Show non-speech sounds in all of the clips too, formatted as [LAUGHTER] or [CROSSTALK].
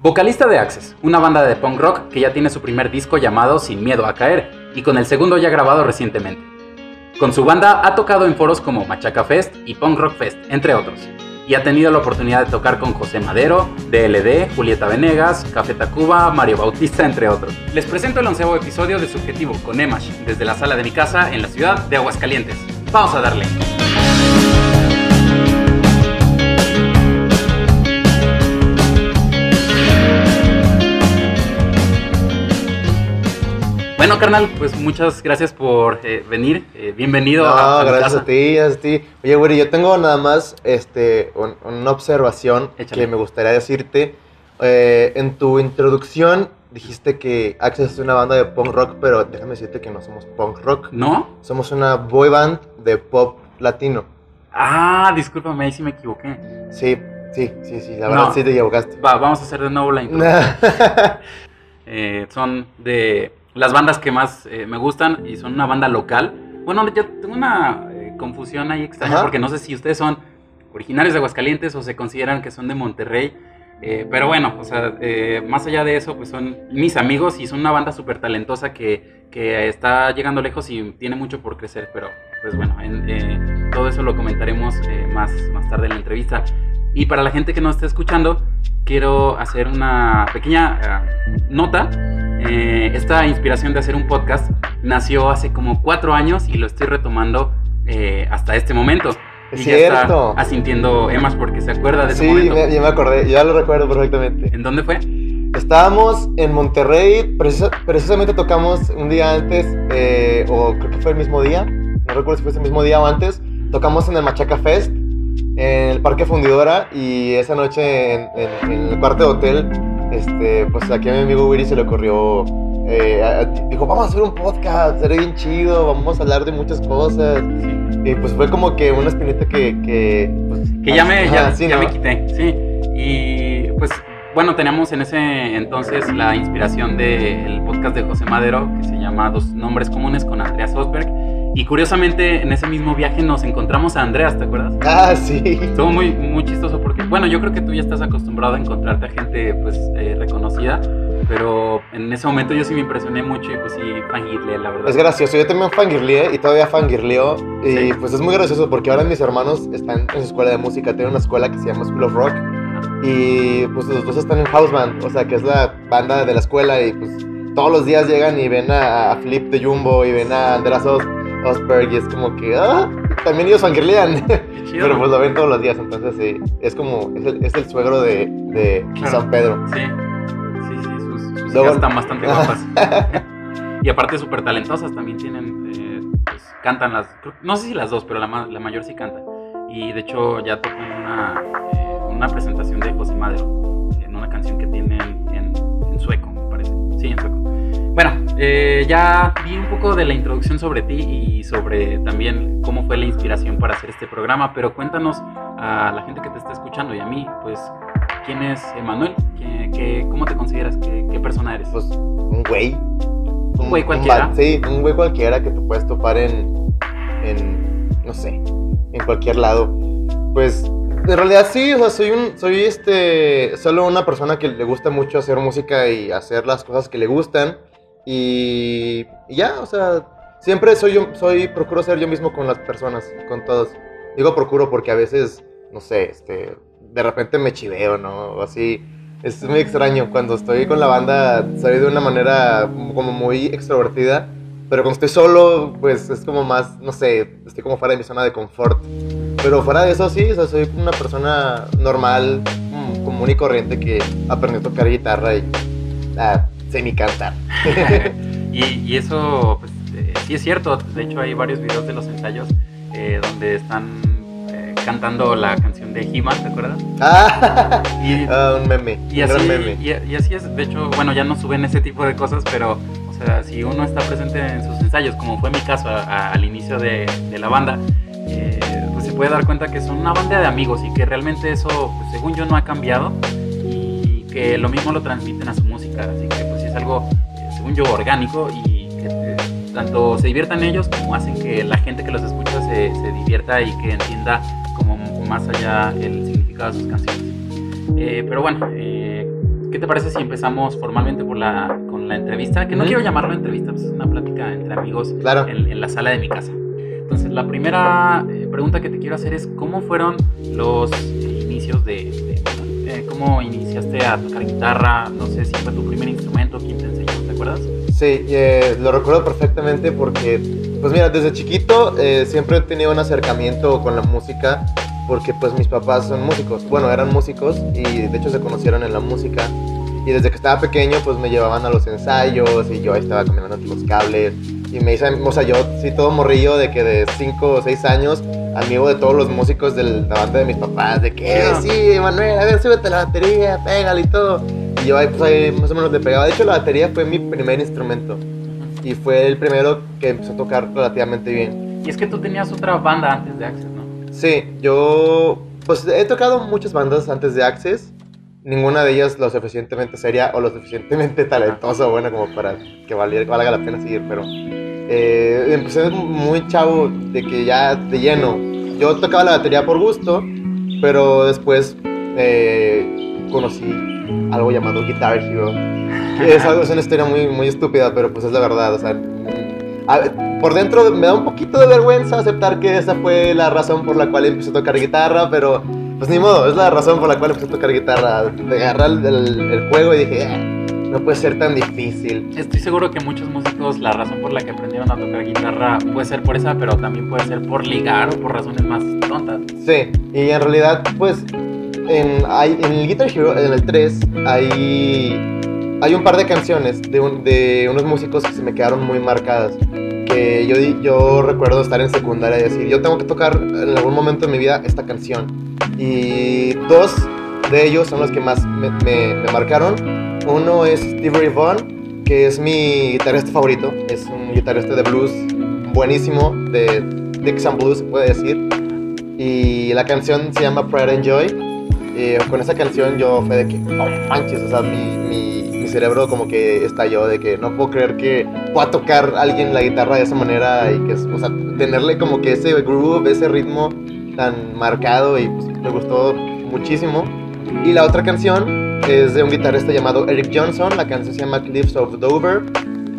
Vocalista de Access, una banda de punk rock que ya tiene su primer disco llamado Sin Miedo a Caer y con el segundo ya grabado recientemente. Con su banda ha tocado en foros como Machaca Fest y Punk Rock Fest, entre otros, y ha tenido la oportunidad de tocar con José Madero, DLD, Julieta Venegas, Café Tacuba, Mario Bautista, entre otros. Les presento el onceavo episodio de Subjetivo con Emash desde la sala de mi casa en la ciudad de Aguascalientes. Vamos a darle. Bueno, carnal, pues muchas gracias por eh, venir. Eh, bienvenido no, a, a gracias casa. a ti, gracias a ti. Oye, güey, yo tengo nada más este, un- una observación Échale. que me gustaría decirte. Eh, en tu introducción dijiste que Access es una banda de punk rock, pero déjame decirte que no somos punk rock. ¿No? Somos una boy band de pop latino. Ah, discúlpame, ahí sí me equivoqué. Sí, sí, sí, sí, la No. verdad sí te equivocaste. Va, vamos a hacer de nuevo la [LAUGHS] introducción. Eh, son de las bandas que más eh, me gustan y son una banda local. Bueno, yo tengo una eh, confusión ahí extraña Ajá. porque no sé si ustedes son originarios de Aguascalientes o se consideran que son de Monterrey. Eh, pero bueno, o sea, eh, más allá de eso, pues son mis amigos y son una banda súper talentosa que, que está llegando lejos y tiene mucho por crecer. Pero pues bueno, en, todo eso lo comentaremos más, más tarde en la entrevista. Y para la gente que nos está escuchando, quiero hacer una pequeña eh, nota. Eh, esta inspiración de hacer un podcast nació hace como cuatro años y lo estoy retomando eh, hasta este momento. Es y ya cierto. está asintiendo Emas porque se acuerda de ese Sí, momento. me- ya me acordé, ya lo recuerdo perfectamente. ¿En dónde fue? Estábamos en Monterrey, precisa- precisamente tocamos un día antes, eh, o creo que fue el mismo día, no recuerdo si fue ese mismo día o antes, tocamos en el Machaca Fest, en el Parque Fundidora, y esa noche en, en- en el cuarto de hotel, este, pues aquí a mi amigo Willy se le ocurrió, eh, a- dijo, vamos a hacer un podcast, será bien chido, vamos a hablar de muchas cosas, y pues fue como que una espinita que... Que, pues, Que ya me, ya, ya ¿no? me quité, sí. Y pues bueno, teníamos en ese entonces la inspiración del podcast de José Madero, que se llama Dos Nombres Comunes con Andreas Osberg. Y curiosamente en ese mismo viaje nos encontramos a Andreas, ¿te acuerdas? Ah, sí. Estuvo muy, muy chistoso porque, bueno, yo creo que tú ya estás acostumbrado a encontrarte a gente pues eh, reconocida, pero en ese momento yo sí me impresioné mucho y pues sí, fangirle, la verdad. Es gracioso, yo también fangirleé y todavía fangirleo. Y Sí. pues es muy gracioso porque ahora mis hermanos están en su escuela de música, tienen una escuela que se llama School of Rock. Y pues los dos están en House Band, o sea que es la banda de la escuela. Y pues todos los días llegan y ven a, Flip de Jumbo y ven a Andreas Y es como que, ah, también ellos fangirlean. [LAUGHS] Pero pues lo ven todos los días, entonces sí, es como, es el, es el suegro de, de Claro. San Pedro. Sí, sí, sí, sus, sus Luego- hijas están bastante [LAUGHS] guapas. [LAUGHS] y aparte súper talentosas, también tienen, eh, pues cantan las, no sé si las dos, pero la, ma- la mayor sí canta. Y de hecho ya tocó una, eh, una presentación de José Madero, en una canción que tienen en, en sueco, me parece. Sí, en sueco. Bueno, eh, ya vi un poco de la introducción sobre ti y sobre también cómo fue la inspiración para hacer este programa, pero cuéntanos a la gente que te está escuchando y a mí, pues, ¿quién es Emanuel? ¿Qué, qué- cómo te consideras? ¿Qué, qué persona eres? Pues un güey. Un güey cualquiera. sí, un güey cualquiera que te puedes topar en, en, no sé, en cualquier lado. Pues, en realidad sí, o sea, soy un, soy este, solo una persona que le gusta mucho hacer música y hacer las cosas que le gustan. Y, y ya, o sea, siempre soy yo, soy, procuro ser yo mismo con las personas, con todos. Digo procuro porque a veces, no sé, este, de repente me chiveo, ¿no? O así. Es muy extraño. Cuando estoy con la banda, soy de una manera como muy extrovertida. Pero cuando estoy solo, pues es como más, no sé, estoy como fuera de mi zona de confort. Pero fuera de eso, sí, o sea, soy una persona normal, mm, común y corriente que aprendió a tocar guitarra y a semi-cantar. [LAUGHS] y, y eso, pues, eh, sí es cierto. De hecho, hay varios videos de los ensayos eh, donde están eh, cantando la canción de He-Man, ¿te acuerdas? ah, Y, [LAUGHS] ah, un meme, y así, meme. y, y así es. De hecho, bueno, ya no suben ese tipo de cosas, pero, o sea, si uno está presente en sus ensayos, como fue mi caso a- a- al inicio de, de la banda, eh, pues se puede dar cuenta que son una banda de amigos y que realmente eso, pues, según yo, no ha cambiado y que lo mismo lo transmiten a su música. Así que, pues, es algo, eh, según yo, orgánico y que eh, tanto se diviertan ellos como hacen que la gente que los escucha se, se divierta y que entienda como más allá el significado de sus canciones. Eh, pero bueno, eh, ¿qué ¿qué te parece si empezamos formalmente por la, con la entrevista? Que no quiero llamarlo entrevista, pues es una plática entre amigos claro. en, la sala de mi casa. Entonces, la primera eh, pregunta que te quiero hacer es, ¿cómo fueron los inicios de... Eh, ¿Cómo iniciaste a tocar guitarra? No sé si fue tu primer instrumento, quién te enseñó, ¿te acuerdas? Sí, eh, lo recuerdo perfectamente porque, pues mira, desde chiquito siempre he tenido un acercamiento con la música porque pues mis papás son músicos, bueno, eran músicos y de hecho se conocieron en la música y desde que estaba pequeño pues me llevaban a los ensayos y yo ahí estaba caminando los cables y me dicen, o sea, yo sí todo morrillo de que de 5 o 6 años, amigo de todos los músicos de la banda de mis papás, de que, sí, Manuel, a ver, súbete la batería, pégale y todo. Y yo ahí pues ahí más o menos le pegaba. De hecho la batería fue mi primer instrumento y fue el primero que empezó a tocar relativamente bien. Y es que tú tenías otra banda antes de Access, ¿no? Sí, yo pues he tocado muchas bandas antes de Access. Ninguna de ellas lo suficientemente seria o lo suficientemente talentosa o buena como para que valga la pena seguir, pero eh, empecé muy chavo de que ya de lleno. Yo tocaba la batería por gusto, pero después eh, conocí algo llamado Guitar Hero. es, algo, es una historia muy, muy estúpida, pero pues es la verdad. O sea, por dentro me da un poquito de vergüenza aceptar que esa fue la razón por la cual empecé a tocar guitarra, pero pues ni modo, es la razón por la cual empecé a tocar guitarra. Agarré el, el, juego y dije, ah, no puede ser tan difícil. Estoy seguro que muchos músicos la razón por la que aprendieron a tocar guitarra puede ser por esa, pero también puede ser por ligar o por razones más tontas. Sí, y en realidad pues en, hay, en el Guitar Hero, en el 3, hay hay un par de canciones de, de unos músicos que se me quedaron muy marcadas. Que yo, yo recuerdo estar en secundaria y decir, yo tengo que tocar en algún momento de mi vida esta canción. Y dos de ellos son los que más me, me, marcaron. Uno es Steve Ray Vaughan, que es mi guitarrista favorito. Es un guitarrista de blues buenísimo, de Dixon Blues, se puede decir. Y la canción se llama Pride and Joy. Y con esa canción yo fue de que, oh manches, o sea, mi, mi cerebro como que estalló de que no puedo creer que pueda tocar alguien la guitarra de esa manera y que, o sea, tenerle como que ese groove, ese ritmo tan marcado y pues, me gustó muchísimo. Y la otra canción es de un guitarrista llamado Eric Johnson, la canción se llama Cliffs of Dover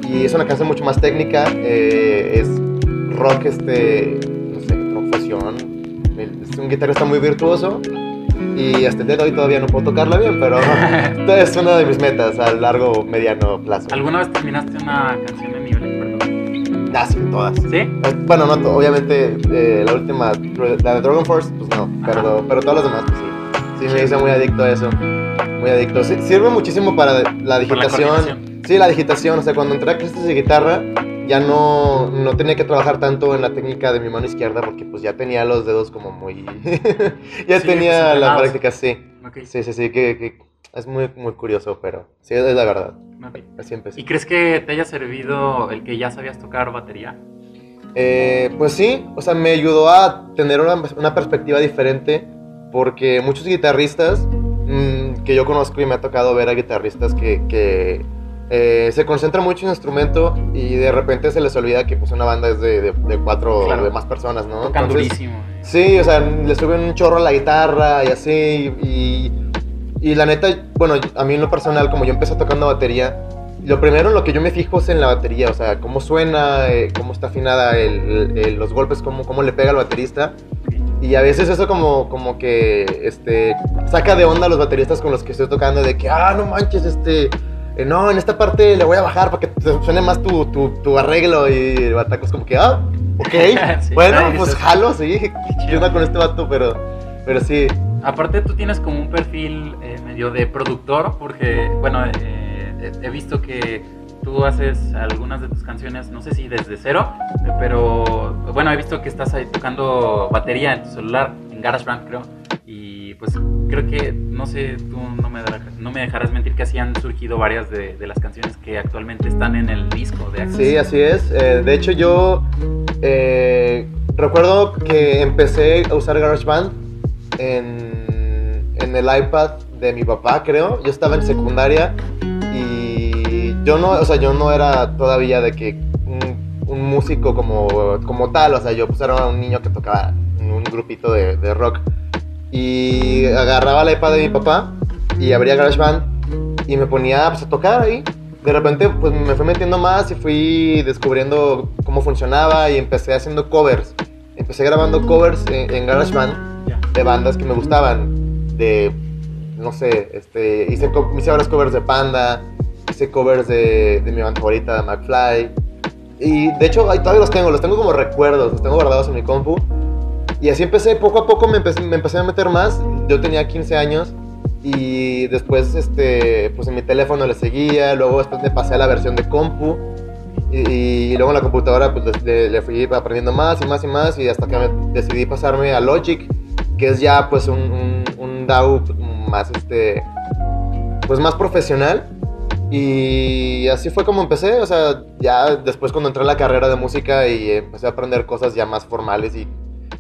y es una canción mucho más técnica, eh, es rock, este, no sé, profusión, es un guitarrista muy virtuoso y hasta el día de hoy todavía no puedo tocarla bien, pero [LAUGHS] [LAUGHS] es una de mis metas a largo, mediano plazo. ¿Alguna vez terminaste una canción de nivel experto? Ah, sí, todas. ¿Sí? Eh, bueno, no, obviamente eh, la última, la de Dragon Force, pues no, pero, pero todas las demás, pues sí. Sí, me hice muy adicto a eso. Muy adicto. sirve muchísimo para la digitación. sí, la digitación. O sea, cuando entré a clases de guitarra, ya no, no tenía que trabajar tanto en la técnica de mi mano izquierda porque pues ya tenía los dedos como muy... [LAUGHS] ya tenía la práctica, sí. Sí, sí, sí, que, es muy, muy curioso, pero sí, es la verdad. Así empecé. ¿Y crees que te haya servido el que ya sabías tocar batería? Eh, pues sí, o sea, me ayudó a tener una, una perspectiva diferente porque muchos guitarristas mm, que yo conozco y me ha tocado ver a guitarristas que, que eh, se concentra mucho en el instrumento y de repente se les olvida que pues una banda es de, de, cuatro o de más personas, ¿no? Tocan durísimo. Sí, o sea, le suben un chorro a la guitarra y así y, y la neta, bueno, a mí en lo personal, como yo empecé tocando batería, lo primero en lo que yo me fijo es en la batería, o sea, cómo suena, eh, cómo está afinada el, los golpes, cómo, cómo le pega al baterista. Y a veces eso como, como que este, saca de onda a los bateristas con los que estoy tocando, de que, ah, no manches, este, eh, no, en esta parte le voy a bajar para que suene más tu, tu, arreglo. Y el bataco es como que, ah, ok, [LAUGHS] [LAUGHS] bueno, pues jalo, sí. ¿Qué onda con este vato? Pero, pero sí. Aparte, tú tienes como un perfil eh, medio de productor, porque, bueno, eh, he visto que tú haces algunas de tus canciones, no sé si desde cero, pero bueno, he visto que estás ahí tocando batería en tu celular, en GarageBand creo, y pues creo que, no sé, tú no me, no me dejarás mentir que así han surgido varias de, las canciones que actualmente están en el disco de Access. Sí, así es. Eh, de hecho, yo eh, recuerdo que empecé a usar GarageBand en, en el iPad de mi papá, creo. Yo estaba en secundaria yo no, o sea, yo no era todavía de que un, músico como, como tal, o sea, yo pues era un niño que tocaba en un grupito de, de rock y agarraba la iPad de mi papá y abría GarageBand y me ponía pues, a tocar ahí. De repente pues me fui metiendo más y fui descubriendo cómo funcionaba y empecé haciendo covers. Empecé grabando covers en, en GarageBand de bandas que me gustaban. De, no sé, este, hice, hice varios covers de Panda, hice covers de, de mi banda favorita, McFly. Y de hecho, ahí todavía los tengo, los tengo como recuerdos, los tengo guardados en mi compu. Y así empecé, poco a poco me empecé, me empecé a meter más. Yo tenía 15 años y después, este, pues en mi teléfono le seguía, luego después me pasé a la versión de compu. Y, luego en la computadora pues le, le, fui aprendiendo más y más y más y hasta que me decidí pasarme a Logic, que es ya pues un, un, un DAW más, este, pues más profesional y así fue como empecé, o sea, ya después cuando entré a la carrera de música y empecé a aprender cosas ya más formales y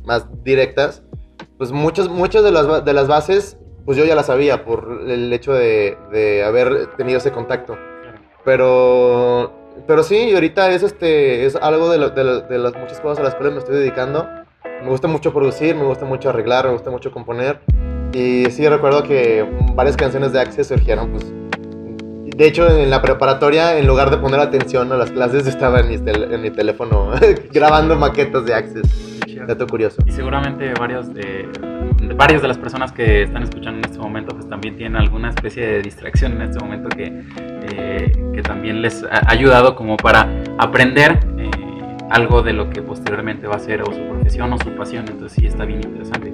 más directas, pues muchas, muchas de, las, de las bases, pues yo ya las sabía por el hecho de, de haber tenido ese contacto. Pero, pero sí, ahorita es, este, es algo de, lo, de, de, las muchas cosas a las cuales me estoy dedicando. Me gusta mucho producir, me gusta mucho arreglar, me gusta mucho componer. Y sí, recuerdo que varias canciones de Access surgieron pues de hecho, en la preparatoria, en lugar de poner atención a las clases, estaba en mi, en mi teléfono [LAUGHS] grabando maquetas de Access. Dato curioso. Y seguramente varios de, varias de las personas que están escuchando en este momento, pues también tienen alguna especie de distracción en este momento que, eh, que también les ha ayudado como para aprender eh, algo de lo que posteriormente va a ser o su profesión o su pasión. Entonces sí está bien interesante.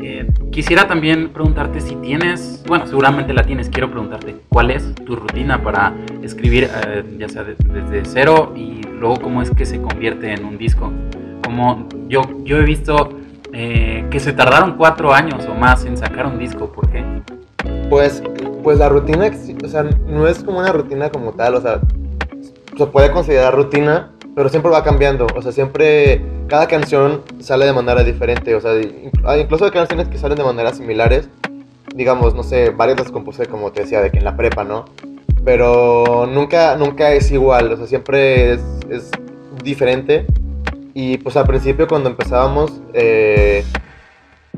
Eh, quisiera también preguntarte si tienes, bueno, seguramente la tienes, quiero preguntarte, ¿cuál es tu rutina para escribir, eh, ya sea de, desde cero y luego cómo es que se convierte en un disco? Como yo, yo he visto eh, que se tardaron cuatro años o más en sacar un disco, ¿por qué? Pues, pues la rutina, o sea, no es como una rutina como tal, o sea, se puede considerar rutina, pero siempre va cambiando, o sea, siempre cada canción sale de manera diferente, o sea, incluso hay canciones que salen de maneras similares, digamos, no sé, varias las compuse como te decía, de que en la prepa, ¿no? Pero nunca, nunca es igual, o sea, siempre es, es diferente. Y pues al principio cuando empezábamos, eh,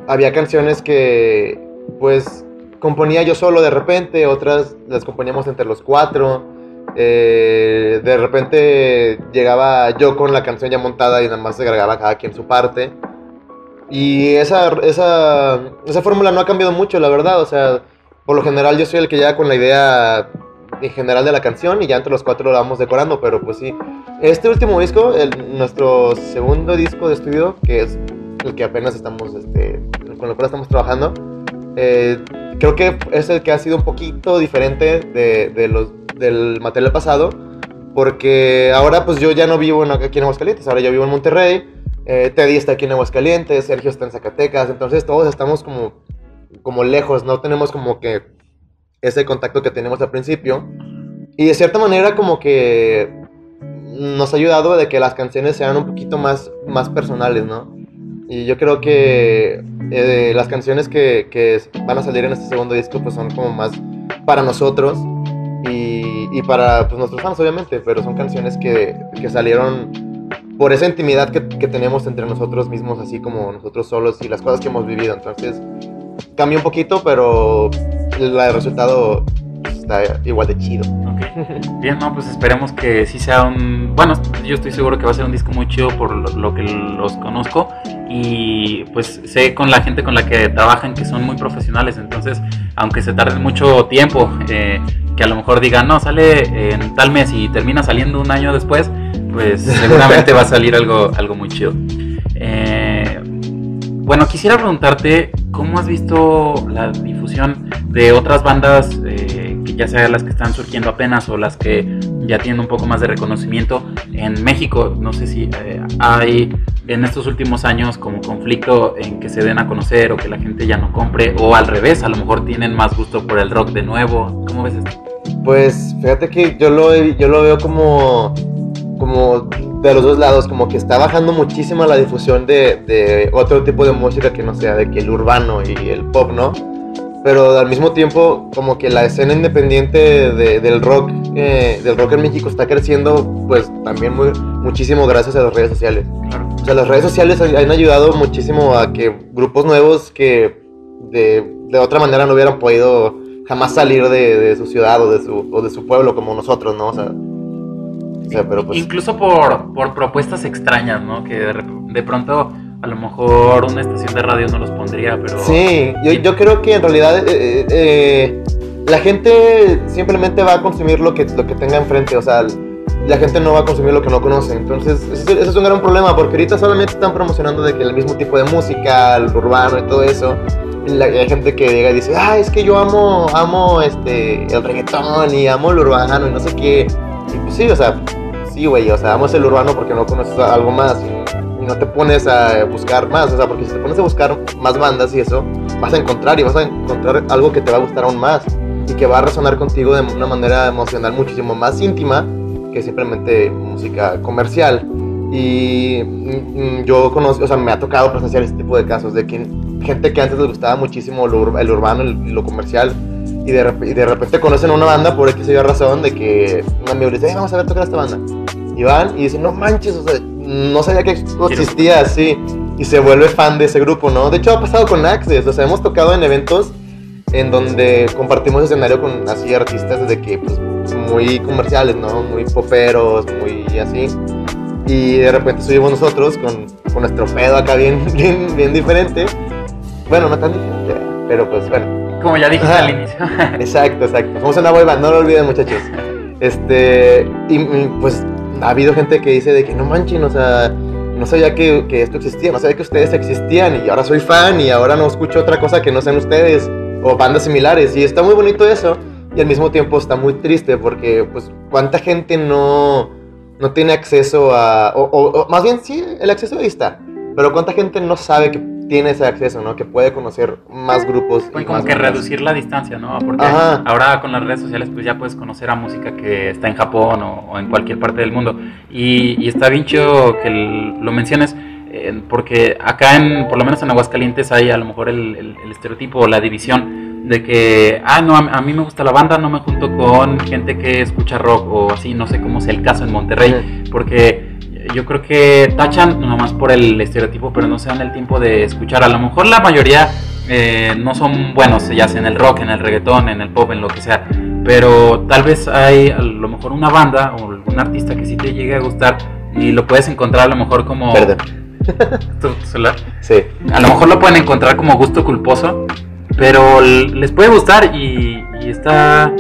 había canciones que pues componía yo solo de repente, otras las componíamos entre los cuatro. Eh, de repente llegaba yo con la canción ya montada y nada más se agregaba cada quien su parte. Y esa, esa, esa fórmula no ha cambiado mucho, la verdad. O sea, por lo general yo soy el que llega con la idea en general de la canción y ya entre los cuatro la vamos decorando, pero pues sí. Este último disco, el, nuestro segundo disco de estudio, que es el que apenas estamos, este, con el cual estamos trabajando, eh, creo que es el que ha sido un poquito diferente de, de los del material pasado, porque ahora pues yo ya no vivo en, aquí en Aguascalientes, ahora yo vivo en Monterrey, eh, Teddy está aquí en Aguascalientes, Sergio está en Zacatecas, entonces todos estamos como, como lejos, no tenemos como que ese contacto que tenemos al principio, y de cierta manera como que nos ha ayudado de que las canciones sean un poquito más, más personales, ¿no? Y yo creo que eh, las canciones que, que, van a salir en este segundo disco pues son como más para nosotros y, para pues, nuestros fans, obviamente, pero son canciones que, que salieron por esa intimidad que, que, tenemos entre nosotros mismos, así como nosotros solos y las cosas que hemos vivido. Entonces, cambia un poquito, pero el resultado está igual de chido. Okay. Bien, no, pues esperemos que sí sea un... Bueno, yo estoy seguro que va a ser un disco muy chido por lo, que los conozco y pues sé con la gente con la que trabajan que son muy profesionales, entonces aunque se tarde mucho tiempo, eh, que a lo mejor digan, no, sale en tal mes y termina saliendo un año después, pues [LAUGHS] seguramente va a salir algo, algo muy chido. Eh, bueno, quisiera preguntarte, ¿cómo has visto la difusión de otras bandas, eh, que ya sean las que están surgiendo apenas o las que ya tienen un poco más de reconocimiento en México? No sé si eh, hay en estos últimos años como conflicto en que se den a conocer o que la gente ya no compre o al revés, a lo mejor tienen más gusto por el rock de nuevo. ¿Cómo ves esto? Pues fíjate que yo lo, yo lo veo como, como de los dos lados, como que está bajando muchísimo la difusión de, de otro tipo de música que no sea de que el urbano y el pop, ¿no? Pero al mismo tiempo, como que la escena independiente de, del rock, eh, del rock en México está creciendo, pues también muy, muchísimo gracias a las redes sociales. Claro. O sea, las redes sociales han ayudado muchísimo a que grupos nuevos que de, de otra manera no hubieran podido jamás salir de, su ciudad o de su, o de su pueblo como nosotros, ¿no? O sea, pero pues... Incluso por, por propuestas extrañas, ¿no? Que de, pronto a lo mejor una estación de radio no los pondría, pero... Sí, yo, yo creo que en realidad eh, eh, eh, la gente simplemente va a consumir lo que, lo que tenga enfrente, o sea, la gente no va a consumir lo que no conoce. Entonces, ese, es un gran problema, porque ahorita solamente están promocionando de que el mismo tipo de música, el urbano y todo eso. hay gente que llega y dice, ah, es que yo amo, amo este, el reggaetón y amo el urbano y no sé qué. Pues sí, o sea, sí, güey, o sea, amo el urbano porque no conoces algo más no te pones a buscar más, o sea, porque si te pones a buscar más bandas y eso, vas a encontrar y vas a encontrar algo que te va a gustar aún más y que va a resonar contigo de una manera emocional muchísimo más íntima que simplemente música comercial. Y mm, yo conozco, o sea, me ha tocado presenciar este tipo de casos de que gente que antes les gustaba muchísimo el urbano y lo comercial y de, de, repente conocen una banda por X o razón de que un amigo les dice, vamos a ver tocar esta banda. Y van y dicen, no manches, o sea, no sabía que existía así. Y se vuelve fan de ese grupo, ¿no? De hecho, ha pasado con Access, o sea, hemos tocado en eventos en donde compartimos escenario con así artistas de que, pues, muy comerciales, ¿no? Muy poperos, muy así. Y de repente subimos nosotros con, con nuestro pedo acá bien, [LAUGHS] bien, bien diferente. Bueno, no tan diferente, pero pues bueno. Como ya dijiste al inicio. exacto, exacto. Somos una boy band, no lo olviden muchachos. Este, y pues ha habido gente que dice de que no manchen, o sea, no sabía que, esto existía, no sabía que ustedes existían y ahora soy fan y ahora no escucho otra cosa que no sean ustedes o bandas similares. Y está muy bonito eso y al mismo tiempo está muy triste porque pues cuánta gente no, no tiene acceso a, o, más bien sí, el acceso ahí está, pero cuánta gente no sabe que tiene ese acceso, ¿no? Que puede conocer más grupos. Y, como que reducir la distancia, ¿no? Porque ahora con las redes sociales pues ya puedes conocer a música que está en Japón o, en cualquier parte del mundo. Y, está bien chido que lo menciones. Eh, porque acá en, por lo menos en Aguascalientes hay a lo mejor el, el estereotipo o la división de que, ah, no, a, mí me gusta la banda, no me junto con gente que escucha rock o así, no sé cómo sea el caso en Monterrey, porque yo creo que tachan nomás por el estereotipo, pero no se dan el tiempo de escuchar. A lo mejor la mayoría eh, no son buenos, ya sea en el rock, en el reggaetón, en el pop, en lo que sea. Pero tal vez hay a lo mejor una banda o algún artista que sí te llegue a gustar y lo puedes encontrar a lo mejor como... Perdón. ¿Tu, celular? Sí. A lo mejor lo pueden encontrar como gusto culposo, pero les puede gustar y está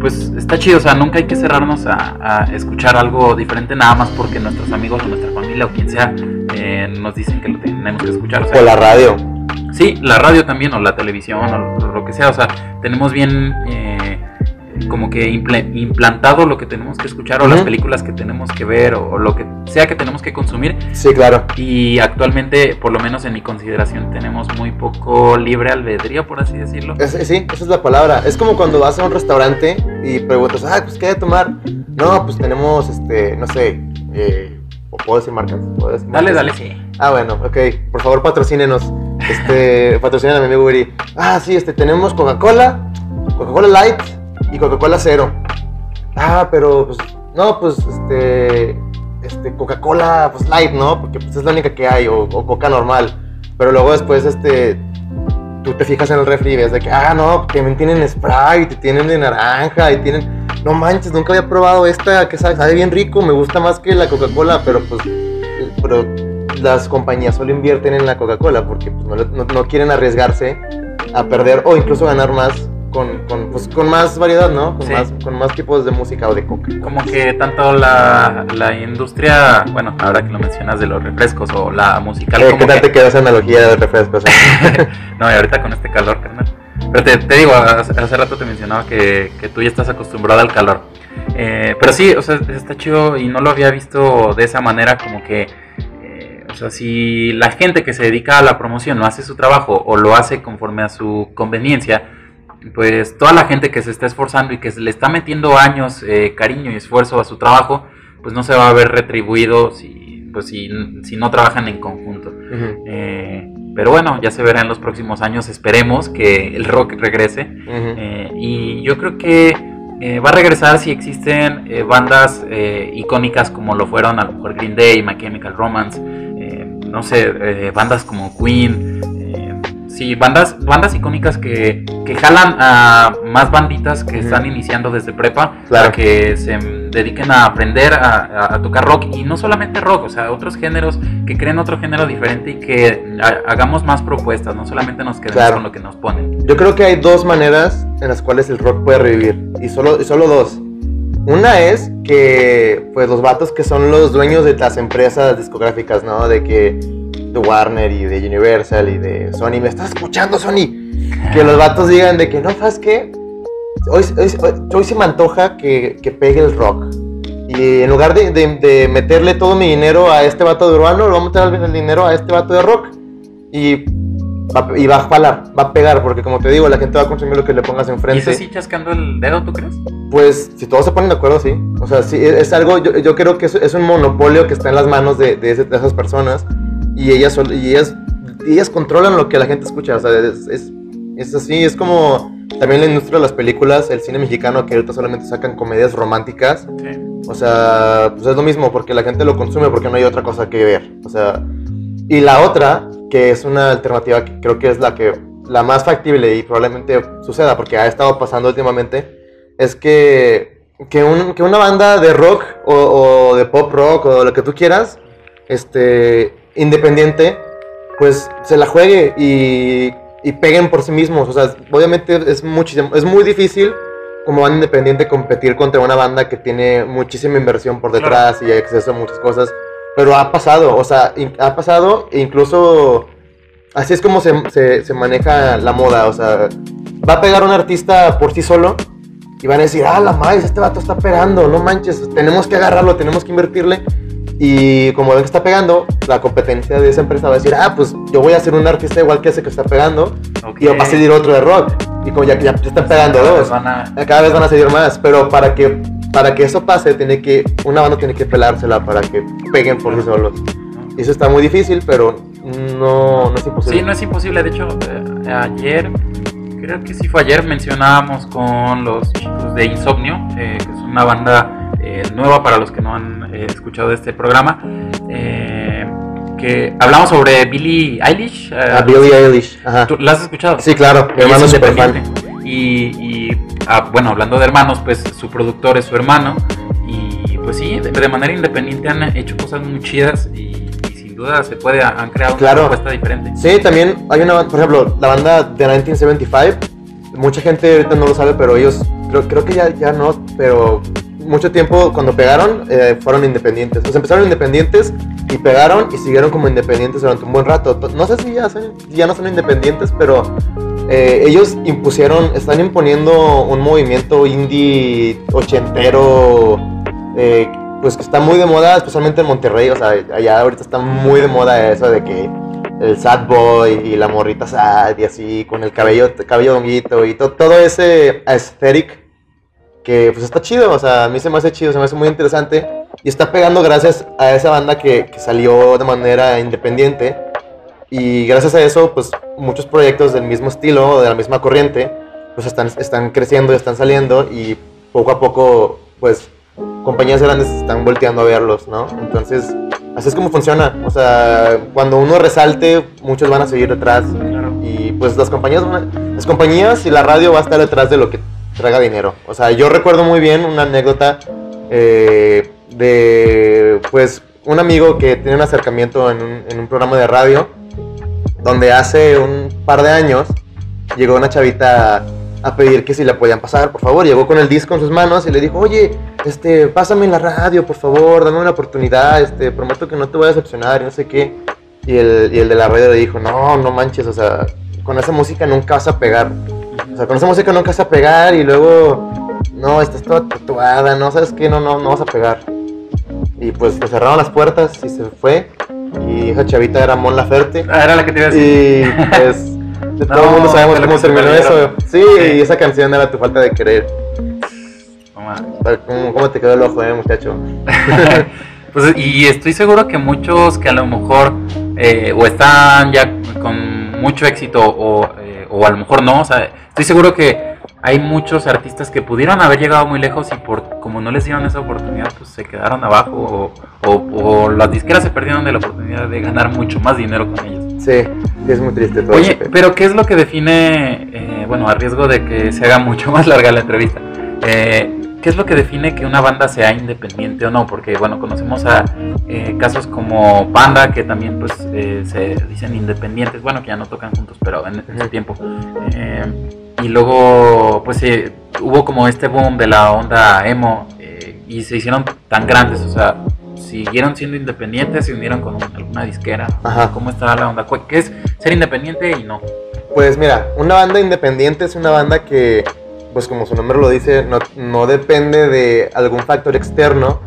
pues está chido, o sea, nunca hay que cerrarnos a, escuchar algo diferente nada más porque nuestros amigos o nuestra familia o quien sea eh, nos dicen que lo tenemos que escuchar. O, la radio. Sí, la radio también, o la televisión, o lo que sea, o sea, tenemos bien eh, como que implantado lo que tenemos que escuchar o las películas que tenemos que ver o, lo que sea que tenemos que consumir. Sí, claro. Y actualmente, por lo menos en mi consideración, tenemos muy poco libre albedrío, por así decirlo. sí, esa es la palabra. Es como cuando vas a un restaurante y preguntas, ah, pues, ¿qué hay de tomar? No, pues tenemos, este, no sé, eh, ¿puedo decir marcas? Dale, dale, sí. Ah, bueno, ok. Por favor, patrocínenos. Este, [LAUGHS] patrocinen a mi amigo Uri. Ah, sí, este, tenemos Coca-Cola, Coca-Cola Light, y Coca-Cola cero. Ah, pero pues, no, pues este, este, Coca-Cola pues light, ¿no? Porque pues es la única que hay, o, Coca normal. Pero luego después, este, tú te fijas en el refri y de que, ah, no, también tienen Sprite, tienen de naranja, y tienen, no manches, nunca había probado esta, que sabe, sabe bien rico, me gusta más que la Coca-Cola, pero pues, pero las compañías solo invierten en la Coca-Cola porque pues, no, no quieren arriesgarse a perder o incluso ganar más con, con, pues, con más variedad, ¿no? Con, más, con más tipos de música o de coca. Como que tanto la, la industria, bueno, ahora que lo mencionas de los refrescos o la musical. ¿Qué, tal te queda esa analogía de refrescos? [LAUGHS] [LAUGHS] no, y ahorita con este calor, carnal. Pero te, te digo, hace, rato te mencionaba que, que, tú ya estás acostumbrado al calor. Eh, pero sí, o sea, está chido y no lo había visto de esa manera como que eh, o sea, si la gente que se dedica a la promoción no hace su trabajo o lo hace conforme a su conveniencia, pues toda la gente que se está esforzando y que se le está metiendo años, eh, cariño y esfuerzo a su trabajo, pues no se va a ver retribuido si, pues si, si no trabajan en conjunto. Eh, pero bueno, ya se verá en los próximos años, esperemos que el rock regrese. Eh, y yo creo que va a regresar si existen bandas icónicas como lo fueron a lo mejor Green Day, My Chemical Romance, no sé, bandas como Queen sí, bandas, bandas icónicas que, que jalan a más banditas que están iniciando desde prepa Claro. para que se dediquen a aprender a, tocar rock y no solamente rock, o sea, otros géneros, que creen otro género diferente y que ha- hagamos más propuestas, no solamente nos quedemos Claro. con lo que nos ponen. Yo creo que hay dos maneras en las cuales el rock puede revivir. Y solo, y solo dos. Una es que, pues, los vatos que son los dueños de las empresas discográficas, ¿no? De que de Warner y de Universal y de Sony. ¿Me estás escuchando, Sony? Que los vatos digan de que, no, ¿sabes qué? Hoy, hoy, hoy- se me antoja que, que pegue el rock. Y en lugar de, de- de meterle todo mi dinero a este vato de urbano, le vamos a meter el dinero a este vato de rock. Y va, y va a jalar, va a pegar, porque como te digo, la gente va a consumir lo que le pongas ¿Y enfrente. eso sí chascando el dedo, tú crees? Pues si todos se ponen de acuerdo, sí. O sea, sí, es algo, yo, yo creo que es, es un monopolio que está en las manos de, de esas personas y ellas, sol- y ellas, y ellas controlan lo que la gente escucha. O sea, es, es, es así, es como también la industria de las películas, el cine mexicano que ahorita solamente sacan comedias románticas. Sí. O sea, pues es lo mismo, porque la gente lo consume porque no hay otra cosa que ver. O sea, y la otra, que es una alternativa que creo que es la que la más factible y probablemente suceda, porque ha estado pasando últimamente, es que, que, un- que una banda de rock o, o de pop rock o lo que tú quieras, este, independiente, pues se la juegue y, y peguen por sí mismos. O sea, obviamente es, muchísimo, es muy difícil como banda independiente competir contra una banda que tiene muchísima inversión por detrás y acceso a muchas cosas. Pero ha pasado, o sea, ha pasado e incluso así es como se, se- se maneja la moda. O sea, va a pegar un artista por sí solo y van a decir, ah, la maíz, este vato está pegando, no manches, tenemos que agarrarlo, tenemos que invertirle. Y como ven que está pegando, la competencia de esa empresa va a decir, ah, pues yo voy a ser un artista igual que ese que está pegando Ok. y va a salir otro de rock. Y como ya, ya están pegando Cada vez dos, van a- cada vez van a salir más, pero para que para que eso pase tiene que una banda tiene que pelársela para que peguen por sí solos. Y eso está muy difícil, pero no, no es imposible. Sí, no es imposible. De hecho, eh, ayer, creo que sí fue ayer, mencionábamos con los chicos de Insomnio, eh, que es una banda eh, nueva para los que no han eh, escuchado este programa, eh, que hablamos sobre Billie Eilish. eh, A Billie Eilish. Ajá. ¿Tú la has escuchado? Sí, claro, mi hermano es súper fan. Y, y, ah, bueno, hablando de hermanos, pues su productor es su hermano. Y pues sí, de, de manera independiente han hecho cosas muy chidas y, sin duda se puede, han creado una Claro. propuesta diferente. Sí, también hay una, por ejemplo, la banda de 1975. Mucha gente ahorita no lo sabe, pero ellos, creo, creo que ya, ya no, pero mucho tiempo cuando pegaron eh, fueron independientes. Pues empezaron independientes y pegaron y siguieron como independientes durante un buen rato. To- No sé si ya, son- ya no son independientes, pero eh, ellos impusieron, están imponiendo un movimiento indie ochentero, eh, pues que está muy de moda, especialmente en Monterrey. O sea, allá ahorita está muy de moda eso de que el sad boy y la morrita sad y así, con el cabello, cabello honguito y to- todo ese aesthetic que pues está chido, o sea, a mí se me hace chido, se me hace muy interesante y está pegando gracias a esa banda que, que salió de manera independiente y gracias a eso pues muchos proyectos del mismo estilo de la misma corriente pues están, están creciendo y están saliendo y poco a poco pues compañías grandes están volteando a verlos, ¿no? Entonces así es como funciona, o sea, cuando uno resalte muchos van a seguir detrás Claro. y pues las compañías, las compañías y la radio va a estar detrás de lo que traiga dinero. O sea, yo recuerdo muy bien una anécdota eh, de, pues, un amigo que tiene un acercamiento en un, en un programa de radio, donde hace un par de años llegó una chavita a pedir que si la podían pasar, por favor. Llegó con el disco en sus manos y le dijo, oye, este, pásame en la radio, por favor, dame una oportunidad, este, prometo que no te voy a decepcionar y no sé qué. Y el, y el de la radio le dijo, no, no manches, o sea, con esa música nunca vas a pegar. O sea, con esa música nunca vas a pegar y luego, no, estás toda tatuada, no, ¿sabes qué? No, no, no vas a pegar. Y pues le cerraron las puertas y se fue. Y esa chavita era Mon Laferte. Ah, era la que te iba a decir. Y pues, No, [LAUGHS] todo el mundo sabemos cómo terminó eso. Sí, Sí. y esa canción era tu falta de querer. ¿Cómo, cómo te quedó el ojo, eh, muchacho? [LAUGHS] Pues, y estoy seguro que muchos que a lo mejor eh, o están ya con mucho éxito o, eh, o a lo mejor no, o sea, estoy seguro que hay muchos artistas que pudieron haber llegado muy lejos y por como no les dieron esa oportunidad, pues se quedaron abajo o, o- o las disqueras se perdieron de la oportunidad de ganar mucho más dinero con ellos. Sí, es muy triste todo Oye, pedo. pero ¿qué es lo que define, eh, bueno, a riesgo de que se haga mucho [LAUGHS] más larga la entrevista, eh, ¿qué es lo que define que una banda sea independiente o no? Porque, bueno, conocemos a eh, casos como Panda, que también pues eh, se dicen independientes, bueno, que ya no tocan juntos, pero en, en su tiempo. Eh, y luego, pues hubo como este boom de la onda emo y se hicieron tan grandes, o sea, siguieron siendo independientes, se unieron con un- alguna disquera. Ajá. ¿Cómo está la onda? ¿Qué es ser independiente y no? Pues mira, una banda independiente es una banda que, pues como su nombre lo dice, no, no depende de algún factor externo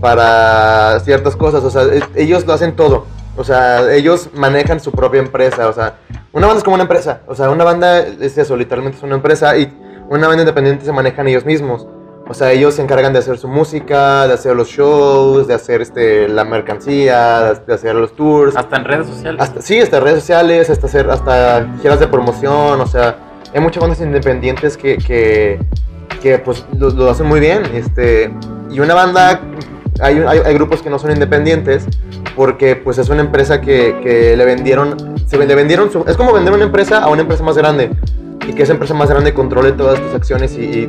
para ciertas cosas. O sea, ellos lo hacen todo. O sea, ellos manejan su propia empresa. O sea, una banda es como una empresa. O sea, una banda es eso, literalmente es una empresa. Y una banda independiente se manejan ellos mismos. O sea, ellos se encargan de hacer su música, de hacer los shows, de hacer este, la mercancía, de hacer los tours. Hasta en redes sociales. Hasta, sí, hasta redes sociales, hasta hacer hasta giras de promoción, o sea, hay muchas bandas independientes que, que, pues lo, hacen muy bien. Este, y una banda, hay, hay, grupos que no son independientes porque pues es una empresa que, que le vendieron, se le vendieron, su- es como vender una empresa a una empresa más grande y que esa empresa más grande controle todas tus acciones y-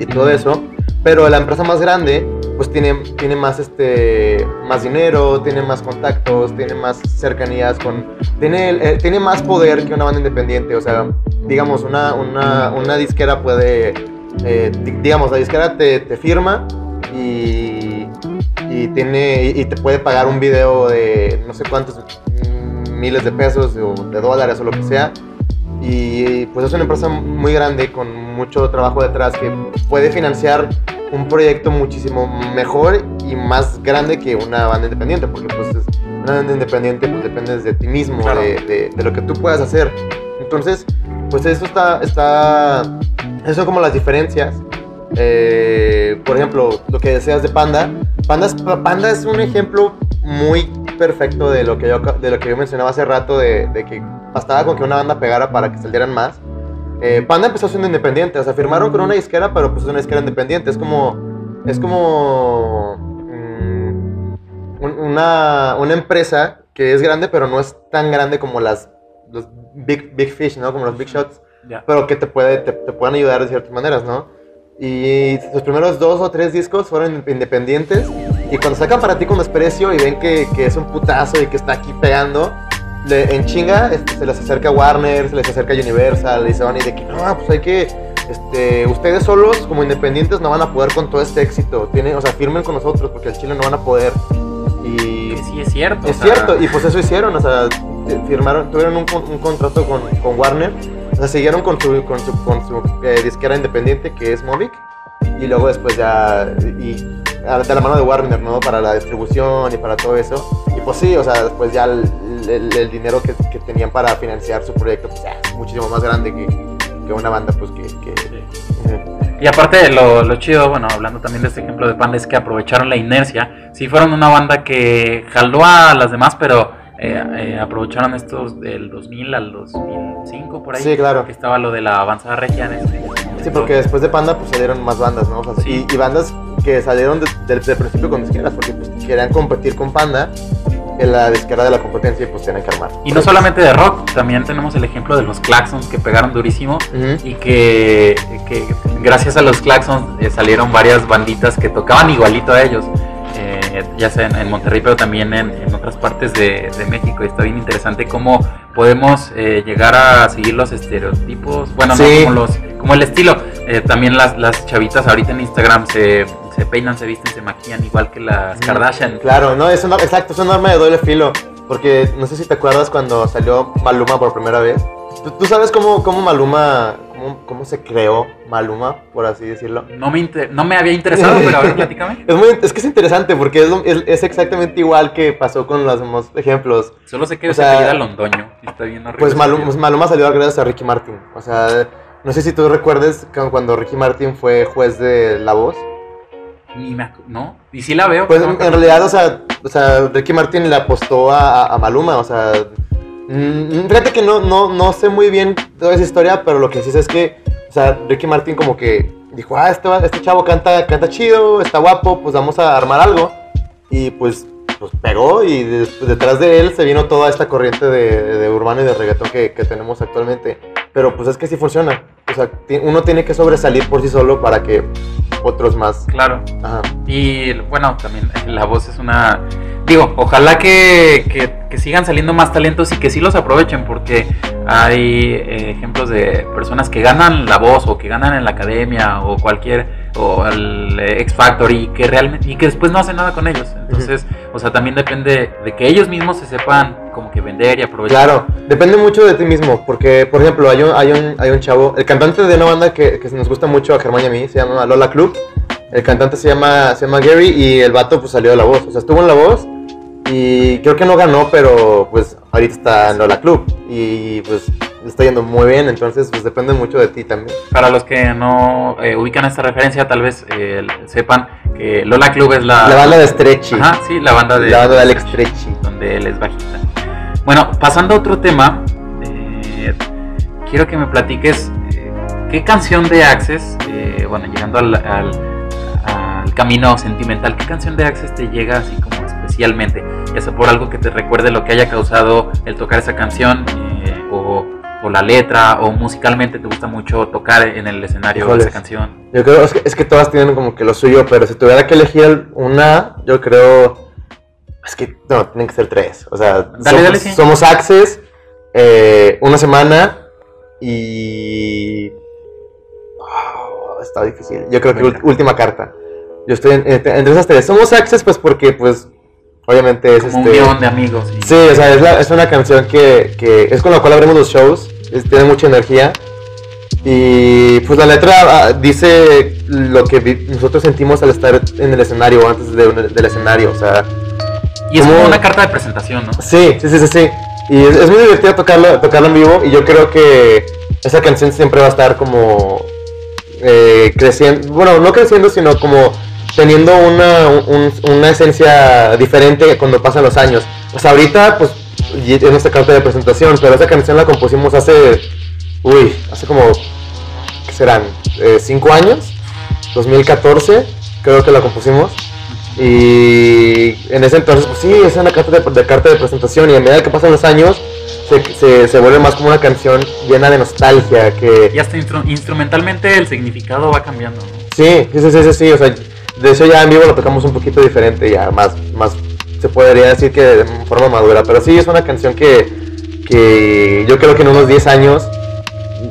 y todo eso. Pero la empresa más grande, pues tiene, tiene más, este, más dinero, tiene más contactos, tiene más cercanías con... Tiene, eh, tiene más poder que una banda independiente. O sea, digamos, una, una, una disquera puede... eh, di- digamos, la disquera te, te firma y, y, tiene, y, te puede pagar un video de no sé cuántos miles de pesos o de dólares o lo que sea. Y pues es una empresa muy grande con mucho trabajo detrás que puede financiar un proyecto muchísimo mejor y más grande que una banda independiente, porque pues es- una banda independiente pues dependes de ti mismo, Claro. de, de- de lo que tú puedas hacer. Entonces, pues eso está, está, esas son como las diferencias. Eh, por ejemplo, lo que deseas de Panda. Panda es, Panda es un ejemplo muy perfecto de lo que yo, de lo que yo mencionaba hace rato, de, de que bastaba con que una banda pegara para que salieran más. Eh, Panda empezó siendo independiente, o sea, firmaron con una disquera, pero pues es una disquera independiente. Es como, es como mm, un- una, una empresa que es grande, pero no es tan grande como las los big, big fish, ¿no? Como los big shots Ya. pero que te, puede, te, te pueden ayudar de ciertas maneras, ¿no? Y los primeros dos o tres discos fueron independientes. Y cuando sacan para ti con desprecio y ven que, que es un putazo y que está aquí pegando, le- en chinga este, se les acerca Warner, se les acerca Universal y Sony de que no, pues hay que. Este, ustedes solos como independientes no van a poder con todo este éxito. Tienen, o sea, firmen con nosotros porque al Chile no van a poder. Y Que sí es cierto. es o sea, cierto, y pues eso hicieron, o sea, firmaron, tuvieron un, un contrato con, con Warner, o sea, siguieron con su, con su, con su eh, disquera independiente que es Movic, y luego después ya, y de la mano de Warner, ¿no? Para la distribución y para todo eso, y pues sí, o sea, después ya el, el- el dinero que, que tenían para financiar su proyecto, pues es muchísimo más grande que, que una banda, pues que... que- Ujú. Y aparte lo, lo chido, bueno, hablando también de este ejemplo de Panda, es que aprovecharon la inercia. Sí fueron una banda que jaló a las demás, pero eh, eh, aprovecharon estos del 2000 al 2005 por ahí. Sí, claro. Que estaba lo de la avanzada regia en ese- en momento. Sí, porque después de Panda pues salieron más bandas, ¿no? O sea, Sí. y, y bandas que salieron de- desde el principio con disqueras, porque pues querían competir con Panda la disquera de la competencia y pues tenían que armar. Y no solamente de rock, también tenemos el ejemplo de los Claxons que pegaron durísimo y que, que gracias a los Claxons eh, salieron varias banditas que tocaban igualito a ellos, eh, ya sea en, en Monterrey, pero también en, en otras partes de, de México. Y está bien interesante cómo podemos eh, llegar a seguir los estereotipos, bueno, Sí. no como, los, como el estilo. Eh, también las, las chavitas ahorita en Instagram se, se peinan, se visten, se maquillan igual que las Kardashian. Claro, no, es una, exacto, es un arma de doble filo. Porque no sé si te acuerdas cuando salió Maluma por primera vez. ¿Tú, tú sabes cómo, cómo Maluma, cómo, cómo se creó Maluma, por así decirlo? No me, inter- no me había interesado, pero a ver, platícame. [LAUGHS] Es, muy, es que es interesante porque es, es, es exactamente igual que pasó con los demás ejemplos. Solo sé que O se apellida Londoño. y Está bien Pues Maluma, pues Maluma salió gracias a Ricky Martin. O sea, no sé si tú recuerdes cu- cuando Ricky Martin fue juez de La Voz. Ni me ¿No? Y sí la veo. Pues en, realidad, o sea, o sea, Ricky Martin le apostó a, a- Maluma. O sea, mm, fíjate que no, no, no sé muy bien toda esa historia, pero lo que sí sé es que, o sea, Ricky Martin como que dijo, ah, este, este chavo canta, canta chido, está guapo, pues vamos a armar algo. Y pues pues pegó y detrás de él se vino toda esta corriente de, de urbano y de reggaetón que, que tenemos actualmente. Pero pues es que sí funciona. O sea, uno tiene que sobresalir por sí solo para que otros más... Claro. Ajá. Y bueno, también [LAUGHS] la voz es una... Digo, ojalá que, que- que sigan saliendo más talentos y que sí los aprovechen porque hay eh, ejemplos de personas que ganan la voz o que ganan en la academia o cualquier o el eh, X Factor y que realmente y que después no hacen nada con ellos. Entonces, o sea, también depende de que ellos mismos se sepan como que vender y aprovechar. Claro, depende mucho de ti mismo, porque, por ejemplo, hay un, hay un, hay un chavo, el cantante de una banda que, que nos gusta mucho a Germán y a mí, se llama Lola Club. El cantante se llama, se llama Gary y el vato pues salió de la voz, o sea, estuvo en la voz y creo que no ganó, pero pues ahorita está en Lola Club y pues está yendo muy bien, entonces pues depende mucho de ti también. Para los que no eh, ubican esta referencia, tal vez eh, sepan que Lola Club es la, La banda de Stretchy, Ajá, sí, la banda de, la banda de Alex Stretchy. donde él es bajista. Bueno, pasando a otro tema, eh, quiero que me platiques eh, qué canción de Access, eh, bueno, llegando al, al- al camino sentimental, qué canción de Access te llega así como especialmente, ya sea por algo que te recuerde lo que haya causado el tocar esa canción, eh, o, o la letra, o musicalmente te gusta mucho tocar en el escenario Híjoles. esa canción. Yo creo, es que, es que todas tienen como que lo suyo, pero si tuviera que elegir una, yo creo. Es que no, tienen que ser tres. O sea, Dale, somos, dale, sí. somos Access, eh, una semana y. Oh, está difícil. Yo creo que Venga. última carta. Yo estoy en- entre entre esas tres. Somos Access, pues porque, pues, obviamente es Como este. unión de amigos. Sí, o sea, es, la- es una canción que, que es con la cual abrimos los shows, es- tiene mucha energía. Y pues la letra ah, dice lo que nosotros sentimos al estar en el escenario, antes de un- del escenario, o sea... Y es como una carta de presentación, ¿no? Sí, sí, sí, sí, sí. Y es, es muy divertido tocarla, tocarla en vivo y yo creo que esa canción siempre va a estar como eh, creciendo, bueno, no creciendo, sino como teniendo una, un- una esencia diferente cuando pasan los años. O sea, ahorita, pues, es nuestra carta de presentación, pero esa canción la compusimos hace, uy, hace como, ¿qué serán? Eh, ¿Cinco años? 2014, creo que la compusimos. Y en ese entonces, pues sí, es una carta de, de carta de presentación y a medida que pasan los años, se, se, se vuelve más como una canción llena de nostalgia, que... Y hasta instru- instrumentalmente el significado va cambiando, ¿no? Sí, sí, sí, sí, sí, o sea, de eso ya en vivo lo tocamos un poquito diferente, ya más, más, se podría decir que de forma madura, pero sí es una canción que, que yo creo que en unos 10 años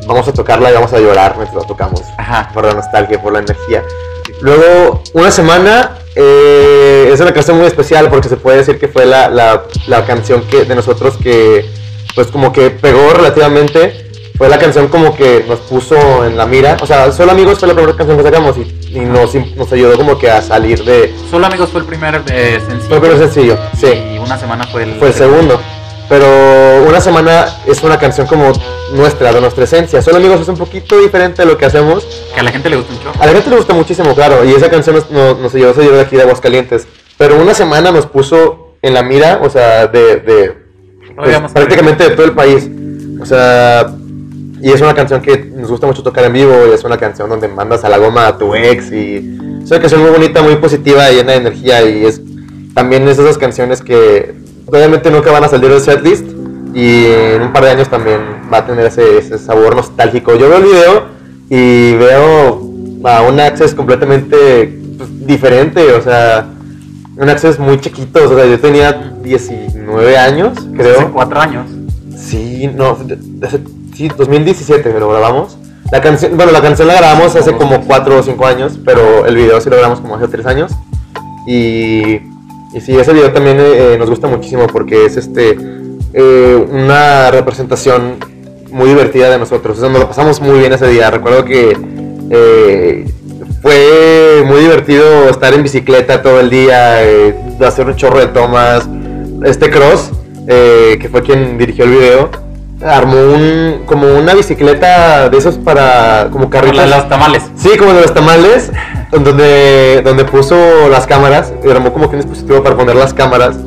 vamos a tocarla y vamos a llorar mientras la tocamos, Ajá. por la nostalgia, por la energía. Luego, una semana eh, es una canción muy especial porque se puede decir que fue la, la, la canción que, de nosotros que, pues como que pegó relativamente. Fue la canción como que nos puso en la mira. O sea, Solo Amigos fue la primera canción que sacamos y, y nos, nos ayudó como que a salir de... Solo Amigos fue el primer eh, sencillo. Fue el primer sencillo, sí. Y una semana fue el, Fue el segundo. Pero una semana es una canción como nuestra, de nuestra esencia. Solo Amigos es un poquito diferente de lo que hacemos. Que a la gente le gustó mucho. A la gente le gusta muchísimo, claro, y esa canción nos, nos, nos ayudó a salir de aquí de Aguascalientes. Pero una semana nos puso en la mira, o sea, de, de pues, prácticamente de todo el país. O sea, y es una canción que nos gusta mucho tocar en vivo, y es una canción donde mandas a la goma a tu ex, y es una canción muy bonita, muy positiva, y llena de energía, y es también es de esas canciones que obviamente nunca van a salir del setlist, y en un par de años también va a tener ese, ese sabor nostálgico. Yo veo el video y veo a un Access completamente pues, diferente, o sea, un Access muy chiquito, o sea, yo tenía 19 años, Hace creo. cuatro años. Sí, no, hace- sí, 2017 me lo grabamos. La canción, bueno, la canción la grabamos hace como 4 o 5 años, pero el video sí lo grabamos como hace 3 años. Y, sí, ese video también eh, nos gusta muchísimo porque es este eh, una representación muy divertida de nosotros. Nos lo pasamos muy bien ese día. Recuerdo que eh, fue muy divertido estar en bicicleta todo el día, hacer un chorro de tomas. Este Cross, que fue quien dirigió el video, armó un, como una bicicleta de esos para, como carritos. de los tamales. Sí, como de los tamales, [LAUGHS] donde, donde puso las cámaras, y armó como que un dispositivo para poner las cámaras,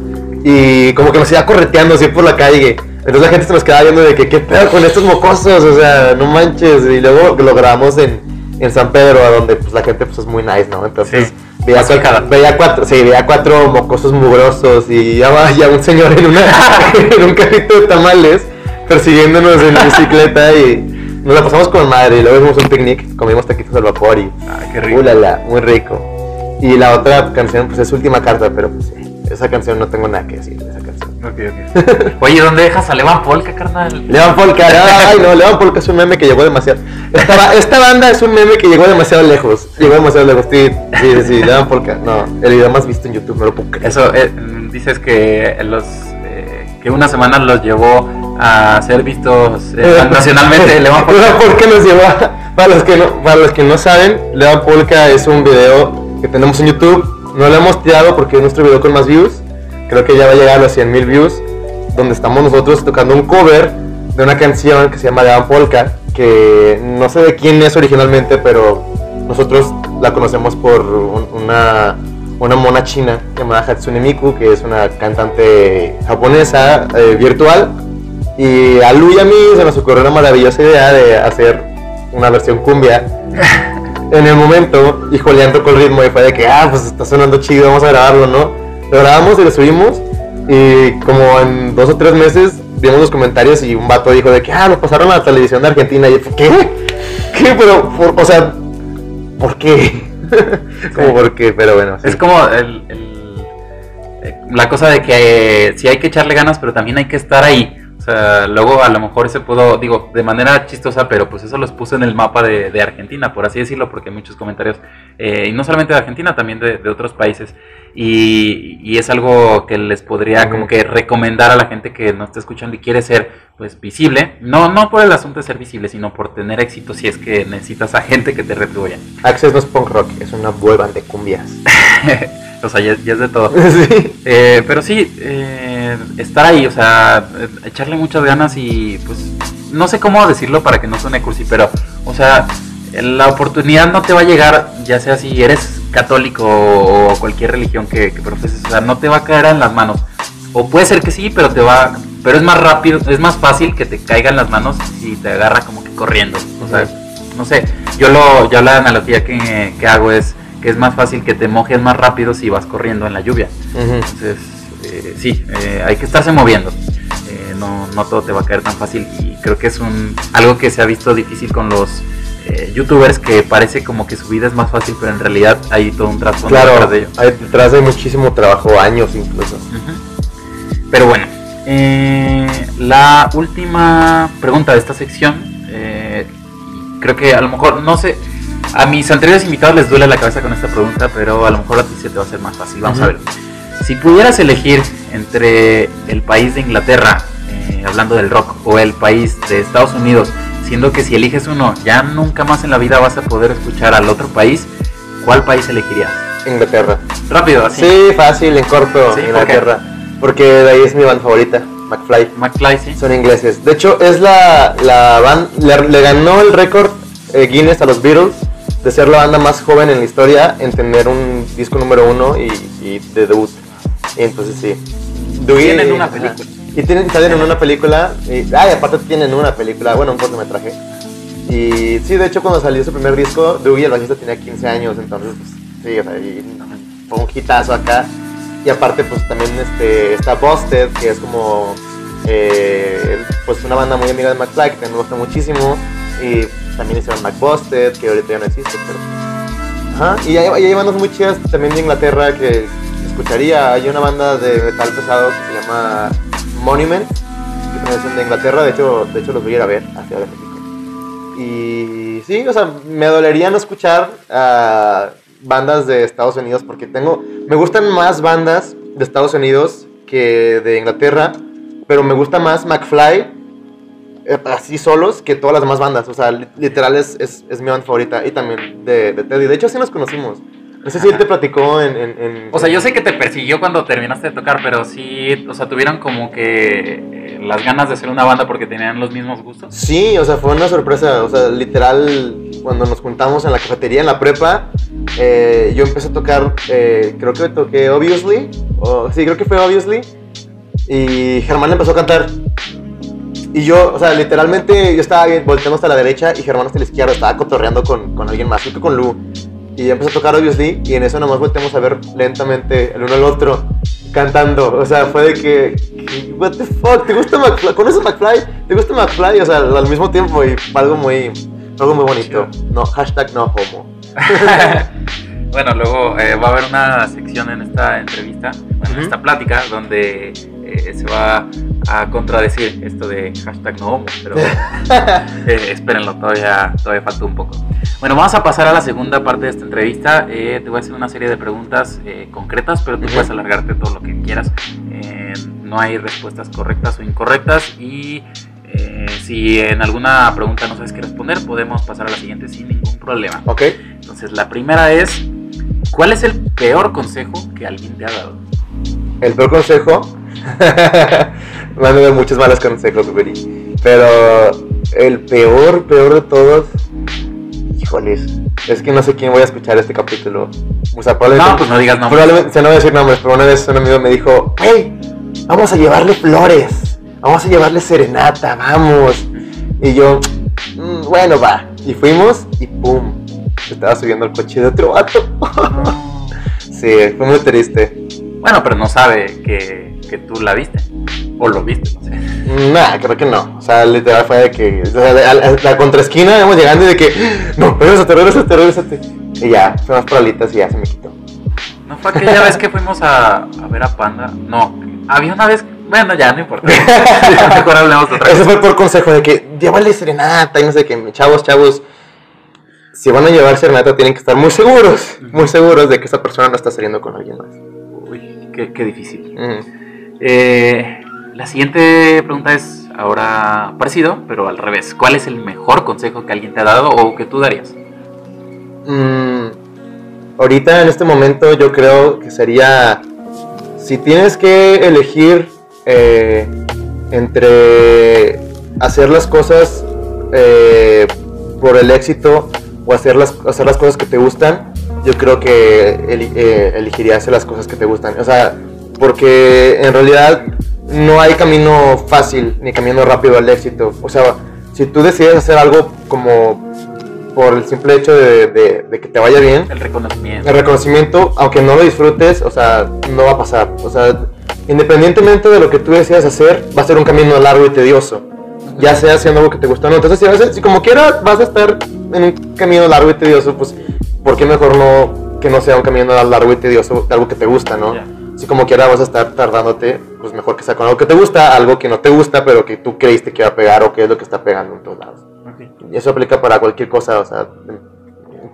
y como que nos iba correteando así por la calle. Entonces la gente se nos quedaba viendo de que, ¿qué pedo con estos mocosos? O sea, no manches. Y luego lo grabamos en, en San Pedro, a donde pues la gente pues es muy nice, ¿no? Entonces Sí. Veía cuatro, veía cuatro, sí, veía cuatro mocosos mugrosos y ya va ya un señor en, una, [LAUGHS] en un carrito de tamales persiguiéndonos en [LAUGHS] bicicleta y nos la pasamos con madre y luego hicimos un picnic, comimos taquitos al vapor y... Ay, qué rico. Ulala, muy rico. Y la otra canción pues es Última Carta, pero pues sí, esa canción no tengo nada que decir de esa canción. Ok, ok. [LAUGHS] Oye, ¿dónde dejas a Levan Polka, carnal? Levan Polka, ay no, [LAUGHS] Levan Polka es un meme que llegó demasiado. Esta, esta banda es un meme que llegó demasiado lejos. Llegó demasiado lejos, sí, sí, sí, Levan Polka. No, el video más visto en YouTube, no lo puedo creer. Eso, eh, dices que los eh, que una semana los llevó a ser vistos eh, [LAUGHS] nacionalmente. Levan Polka. Levan Polka nos llevó a- [LAUGHS] para los que no, para los que no saben, Levan Polka es un video que tenemos en YouTube. No lo hemos tirado porque es nuestro video con más views. Creo que ya va a llegar a los 100 mil views. Donde estamos nosotros tocando un cover de una canción que se llama Levan Polka. Que no sé de quién es originalmente, pero nosotros la conocemos por un- una, una mona china llamada Hatsune Miku, que es una cantante japonesa eh, virtual. Y a Lu y a mí se nos ocurrió una maravillosa idea de hacer una versión cumbia [LAUGHS] en el momento y joleando con el ritmo y fue de que, ah, pues está sonando chido, vamos a grabarlo, ¿no? Lo grabamos y lo subimos y como en dos o tres meses vimos los comentarios y un vato dijo de que, ah, lo pasaron a la televisión de Argentina y yo, ¿qué? ¿Qué? Pero, por- o sea, ¿por qué? [LAUGHS] como por qué, pero bueno. sí. Es como el- el- eh, la cosa de que eh, sí hay que echarle ganas, pero también hay que estar ahí. O sea, luego a lo mejor se pudo, digo, de manera chistosa, pero pues eso los puso en el mapa de, de Argentina, por así decirlo, porque hay muchos comentarios, eh, y no solamente de Argentina, también de, de otros países. Y, y es algo que les podría como que recomendar a la gente que nos está escuchando y quiere ser pues visible. No, no por el asunto de ser visible, sino por tener éxito si es que necesitas a gente que te retribuya. Access no es punk rock, es una band de cumbias. [LAUGHS] o sea, ya, ya es de todo. [LAUGHS] sí. Eh, pero sí, eh, estar ahí, o sea, echarle muchas ganas y pues no sé cómo decirlo para que no suene cursi, pero, o sea, la oportunidad no te va a llegar, ya sea si eres católico o cualquier religión que, que profeses, o sea, no te va a caer en las manos. O puede ser que sí, pero te va, pero es más rápido, es más fácil que te caiga en las manos si te agarra como que corriendo. O sea, no sé, yo lo, yo la analogía que, que hago es que es más fácil que te mojes más rápido si vas corriendo en la lluvia. Entonces, eh, sí, eh, hay que estarse moviendo. Eh, no, no todo te va a caer tan fácil. Y creo que es un algo que se ha visto difícil con los eh, youtubers, que parece como que su vida es más fácil, pero en realidad hay todo un trasfondo Claro, detrás de ello. hay, detrás hay muchísimo trabajo, años incluso. Pero bueno, la última pregunta de esta sección, eh, creo que a lo mejor, no sé, a mis anteriores invitados les duele la cabeza con esta pregunta, pero a lo mejor a ti se te va a hacer más fácil. Vamos a ver. Si pudieras elegir entre el país de Inglaterra, eh, hablando del rock, o el país de Estados Unidos, siendo que si eliges uno, ya nunca más en la vida vas a poder escuchar al otro país, ¿cuál país elegirías? Inglaterra. Rápido, así. Sí, fácil, en corto, Sí, ¿por Inglaterra. Porque de ahí es mi banda favorita, McFly. McFly, sí. Son ingleses. De hecho, es la, la banda. Le, le ganó el récord eh, Guinness a los Beatles de ser la banda más joven en la historia en tener un disco número uno y, y de debut. Y entonces sí. Dewey- Tienen una ajá. película. Y tienen, salen en una película. Y, ay, aparte tienen una película, bueno, un cortometraje. Y sí, de hecho, cuando salió su primer disco, Dewey, el bajista, tenía 15 años. Entonces, pues, sí, o sea, y fue un hitazo acá. Y aparte, pues también este, está Busted, que es como eh, pues una banda muy amiga de McFly, que me gusta muchísimo. Y también hicieron McBusted, que ahorita ya no existe, pero. Ajá, y hay, hay bandas muy chidas también de Inglaterra que escucharía. Hay una banda de metal pesado que se llama Monument, que son de Inglaterra. De hecho, de hecho los voy a ir a ver hacia de México. Y sí, o sea, me dolería no escuchar a bandas de Estados Unidos porque tengo, me gustan más bandas de Estados Unidos que de Inglaterra, pero me gusta más McFly eh, así solos que todas las demás bandas. O sea, li- literal es, es, es mi banda favorita y también de, de Teddy. De hecho, sí nos conocimos. No sé si él te platicó en... en- en- O sea, yo sé que te persiguió cuando terminaste de tocar, pero sí, o sea, tuvieron como que eh, las ganas de hacer una banda porque tenían los mismos gustos. Sí, o sea, fue una sorpresa. O sea, literal, cuando nos juntamos en la cafetería, en la prepa, eh, yo empecé a tocar, eh, creo que toqué Obviously. O, sí, creo que fue Obviously. Y Germán empezó a cantar. Y yo, o sea, literalmente yo estaba volteando hasta la derecha y Germán hasta la izquierda, estaba cotorreando con, con alguien más, creo que con Lu. Y empezó a tocar Obviously y en eso nomás volteamos a ver lentamente el uno al otro cantando. O sea, fue de que, que, what the fuck, ¿te gusta McFly? ¿Conoces McFly? ¿Te gusta McFly? O sea, al mismo tiempo y algo muy, algo muy bonito. No, hashtag no homo. [LAUGHS] bueno, luego eh, va a haber una sección en esta entrevista, en esta plática, donde eh, se va a contradecir esto de hashtag no homo, pero [LAUGHS] eh, espérenlo, todavía, todavía falta un poco. Bueno, vamos a pasar a la segunda parte de esta entrevista. te voy a hacer una serie de preguntas concretas, pero tú puedes alargarte todo lo que quieras. no hay respuestas correctas o incorrectas y si en alguna pregunta no sabes qué responder, podemos pasar a la siguiente sin ningún problema. Ok. Entonces, la primera es, ¿cuál es el peor consejo que alguien te ha dado? El peor consejo, [LAUGHS] me han dado muchos malos consejos, Pero el peor, peor de todos, híjoles, es que no sé quién voy a escuchar este capítulo. O sea, probablemente, no, pues no digas nombres. Probablemente, no voy a decir nombres, pero una vez un amigo me dijo, hey, vamos a llevarle flores, vamos a llevarle serenata, vamos. Y yo, mm, bueno, va. Y fuimos y pum, se estaba subiendo al coche de otro vato. [LAUGHS] sí, fue muy triste. Bueno, pero no sabe que, que tú la viste. O lo viste, no sé. Nah, creo que no. O sea, literal fue de que. O sea, la, la contraesquina íbamos llegando y de que. No, regresate, regresate, regresate. Y ya, fuimos por alitas y ya se me quitó. ¿No fue aquella vez que fuimos a, a ver a Panda? No, había una vez bueno, ya, no importa. [LAUGHS] Mejor hablemos otra Eso fue por consejo de que llévale serenata y no sé qué. Chavos, chavos, si van a llevar serenata tienen que estar muy seguros, muy seguros de que esa persona no está saliendo con alguien más. Qué, difícil. Eh, la siguiente pregunta es ahora parecido, pero al revés. ¿Cuál es el mejor consejo que alguien te ha dado o que tú darías? Mm, ahorita, en este momento, yo creo que sería, si tienes que elegir eh, entre hacer las cosas eh, por el éxito o hacer las, hacer las cosas que te gustan, yo creo que eh, elegiría hacer las cosas que te gustan. O sea, porque en realidad no hay camino fácil ni camino rápido al éxito. O sea, si tú decides hacer algo como por el simple hecho de, de, que te vaya bien. El reconocimiento. El reconocimiento, aunque no lo disfrutes, o sea, no va a pasar. O sea, independientemente de lo que tú deseas hacer, va a ser un camino largo y tedioso. Ya sea haciendo algo que te gusta o no. Entonces, si, si como quiera vas a estar en un camino largo y tedioso, pues, ¿por qué mejor no que no sea un camino largo y tedioso de algo que te gusta, no? Si como quiera vas a estar tardándote, pues mejor que sea con algo que te gusta, algo que no te gusta, pero que tú creíste que iba a pegar o que es lo que está pegando en todos lados. Y eso aplica para cualquier cosa, o sea,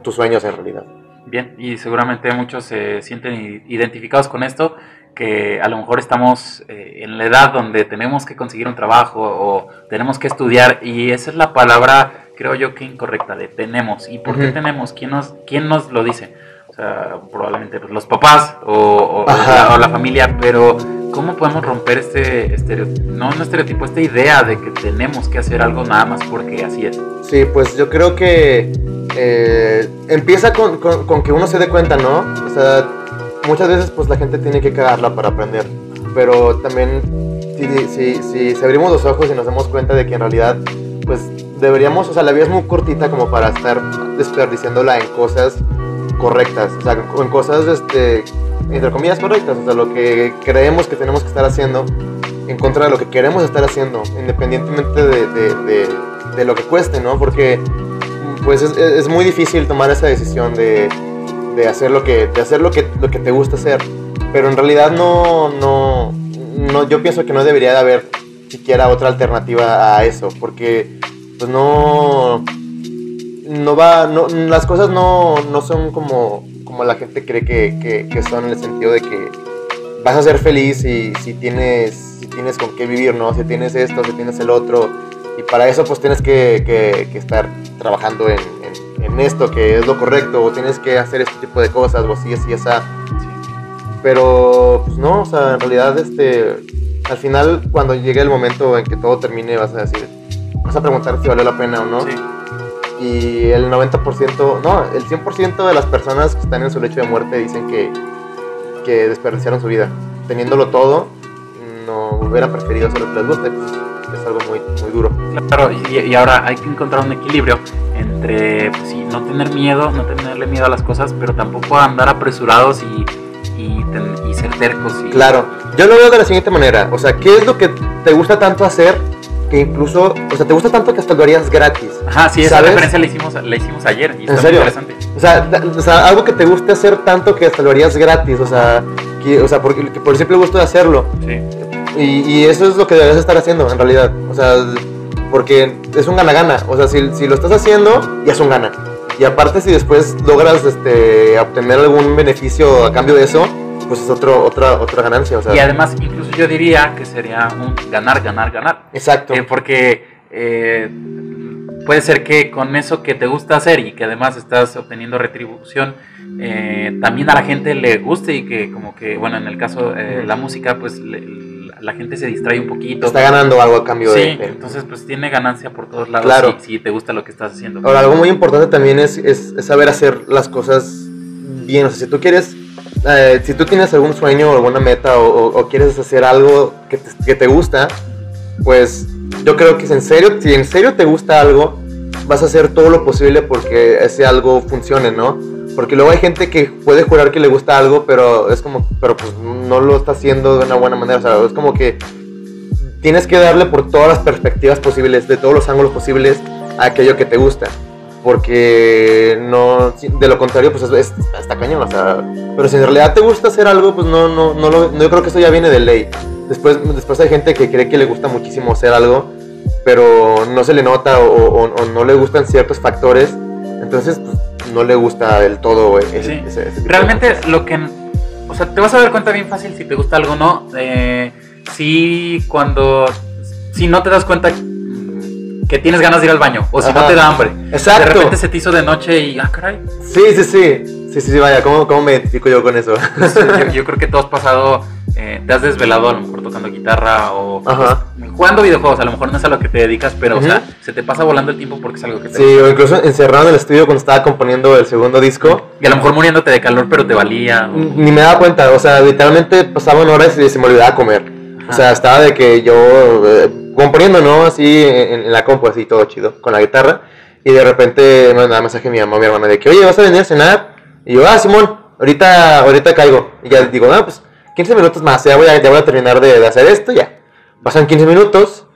tus sueños en realidad. Bien, y seguramente muchos se sienten identificados con esto que a lo mejor estamos eh, en la edad donde tenemos que conseguir un trabajo o tenemos que estudiar y esa es la palabra, creo yo que incorrecta, de tenemos. ¿Y por qué tenemos? ¿Quién nos, quién nos lo dice? O sea, probablemente pues, los papás o, la, familia, pero ¿cómo podemos romper este estereotipo, no un estereotipo, esta idea de que tenemos que hacer algo nada más porque así es? Sí, pues yo creo que eh, empieza con, con que uno se dé cuenta, ¿no? O sea, muchas veces pues la gente tiene que cagarla para aprender, pero también si, si, si, abrimos los ojos y nos damos cuenta de que en realidad pues deberíamos, o sea, la vida es muy cortita como para estar desperdiciándola en cosas correctas, o sea, en cosas, este, entre comillas, correctas, o sea, lo que creemos que tenemos que estar haciendo en contra de lo que queremos estar haciendo, independientemente de, de, de, lo que cueste, ¿no? Porque pues es, muy difícil tomar esa decisión de de hacer lo que, de hacer lo que, lo que te gusta hacer. Pero en realidad no, no, no, yo pienso que no debería de haber siquiera otra alternativa a eso, porque pues no, no va, no, las cosas no, no son como, como la gente cree que, que, son en el sentido de que vas a ser feliz si, si, tienes, si tienes con qué vivir, ¿no? Si tienes esto, si tienes el otro, y para eso pues tienes que, que, que estar trabajando en, en esto que es lo correcto, o tienes que hacer este tipo de cosas, o así, así, esa. Pero, pues no, o sea, en realidad, este, al final, cuando llegue el momento en que todo termine, vas a decir, vas a preguntar si valió la pena o no. Y el 90%, no, el 100% de las personas que están en su lecho de muerte dicen que, que desperdiciaron su vida. Teniéndolo todo, no hubiera preferido hacer lo que les guste. Pues, es algo muy, muy duro. Claro, y, y ahora hay que encontrar un equilibrio en entre, pues sí, no tener miedo, no tenerle miedo a las cosas, pero tampoco andar apresurados y, y, ten- y ser tercos. Claro, yo lo veo de la siguiente manera. O sea, ¿qué es lo que te gusta tanto hacer que incluso, o sea, te gusta tanto que hasta lo harías gratis? Ajá, sí, esa ¿Sabes? referencia la hicimos, la hicimos ayer y ¿En está muy serio? interesante. O sea, da- o sea, algo que te guste hacer tanto que hasta lo harías gratis. O sea, que, o sea porque, que por el simple gusto de hacerlo. Sí. Y, y eso es lo que debes estar haciendo, en realidad. O sea, porque es un gana-gana. O sea, si, si lo estás haciendo, ya es un gana. Y aparte, si después logras este, obtener algún beneficio a cambio de eso, pues es otro, otra, otra ganancia. O sea, Y además, incluso yo diría que sería un ganar, ganar, ganar. exacto. Eh, porque eh, puede ser que con eso que te gusta hacer y que además estás obteniendo retribución, eh, también a la gente le guste y que como que, bueno, en el caso de la música, pues le- la gente se distrae un poquito. Está ganando algo a cambio Sí, de, de- entonces pues tiene ganancia por todos lados Claro. si, si te gusta lo que estás haciendo. Ahora, algo muy importante también es, es- es saber hacer las cosas bien. O sea, si tú quieres, eh, si tú tienes algún sueño o alguna meta o, quieres hacer algo que te, que te gusta, pues yo creo que si en serio, si en serio te gusta algo, vas a hacer todo lo posible porque ese algo funcione, ¿no? Porque luego hay gente que puede jurar que le gusta algo, pero es como, pero pues no lo está haciendo de una buena manera. O sea, es como que tienes que darle por todas las perspectivas posibles, de todos los ángulos posibles, a aquello que te gusta. Porque no, de lo contrario, pues es, es- está cañón. O sea, pero si en realidad te gusta hacer algo, pues no, no, no, lo, no yo creo que eso ya viene de ley. Después, después hay gente que cree que le gusta muchísimo hacer algo, pero no se le nota o, o- o no le gustan ciertos factores. Entonces, pues, no le gusta del todo ese, Sí. ese- ese Realmente lo que... O sea, te vas a dar cuenta bien fácil si te gusta algo o no. Eh, si cuando... Si no te das cuenta que tienes ganas de ir al baño o si Ajá. no te da hambre. Exacto. De repente se te hizo de noche y... Ah, caray. Sí, sí, sí. Sí, sí, sí, vaya, ¿cómo, cómo me identifico yo con eso? Yo, [LAUGHS] yo creo que tú has pasado... eh, te has desvelado a lo mejor tocando guitarra o Ajá. pues, jugando videojuegos. A lo mejor no es a lo que te dedicas, pero o sea, se te pasa volando el tiempo porque es algo que te Sí, o incluso encerrado en el estudio cuando estaba componiendo el segundo disco. Y a lo mejor muriéndote de calor, pero te valía. o- Ni me daba cuenta, o sea, literalmente pasaban horas y se me olvidaba comer. O sea, estaba de que yo eh, componiendo, ¿no? Así en, en la compu, así todo chido, con la guitarra. Y de repente me mandaba mensaje mi mamá, mi hermana, de que, oye, ¿vas a venir a cenar? Y yo, ah, Simón, ahorita, ahorita caigo. Y ya digo, ah, pues 15 minutos más, ya voy a, ya voy a terminar de, de hacer esto, ya. Pasan 15 minutos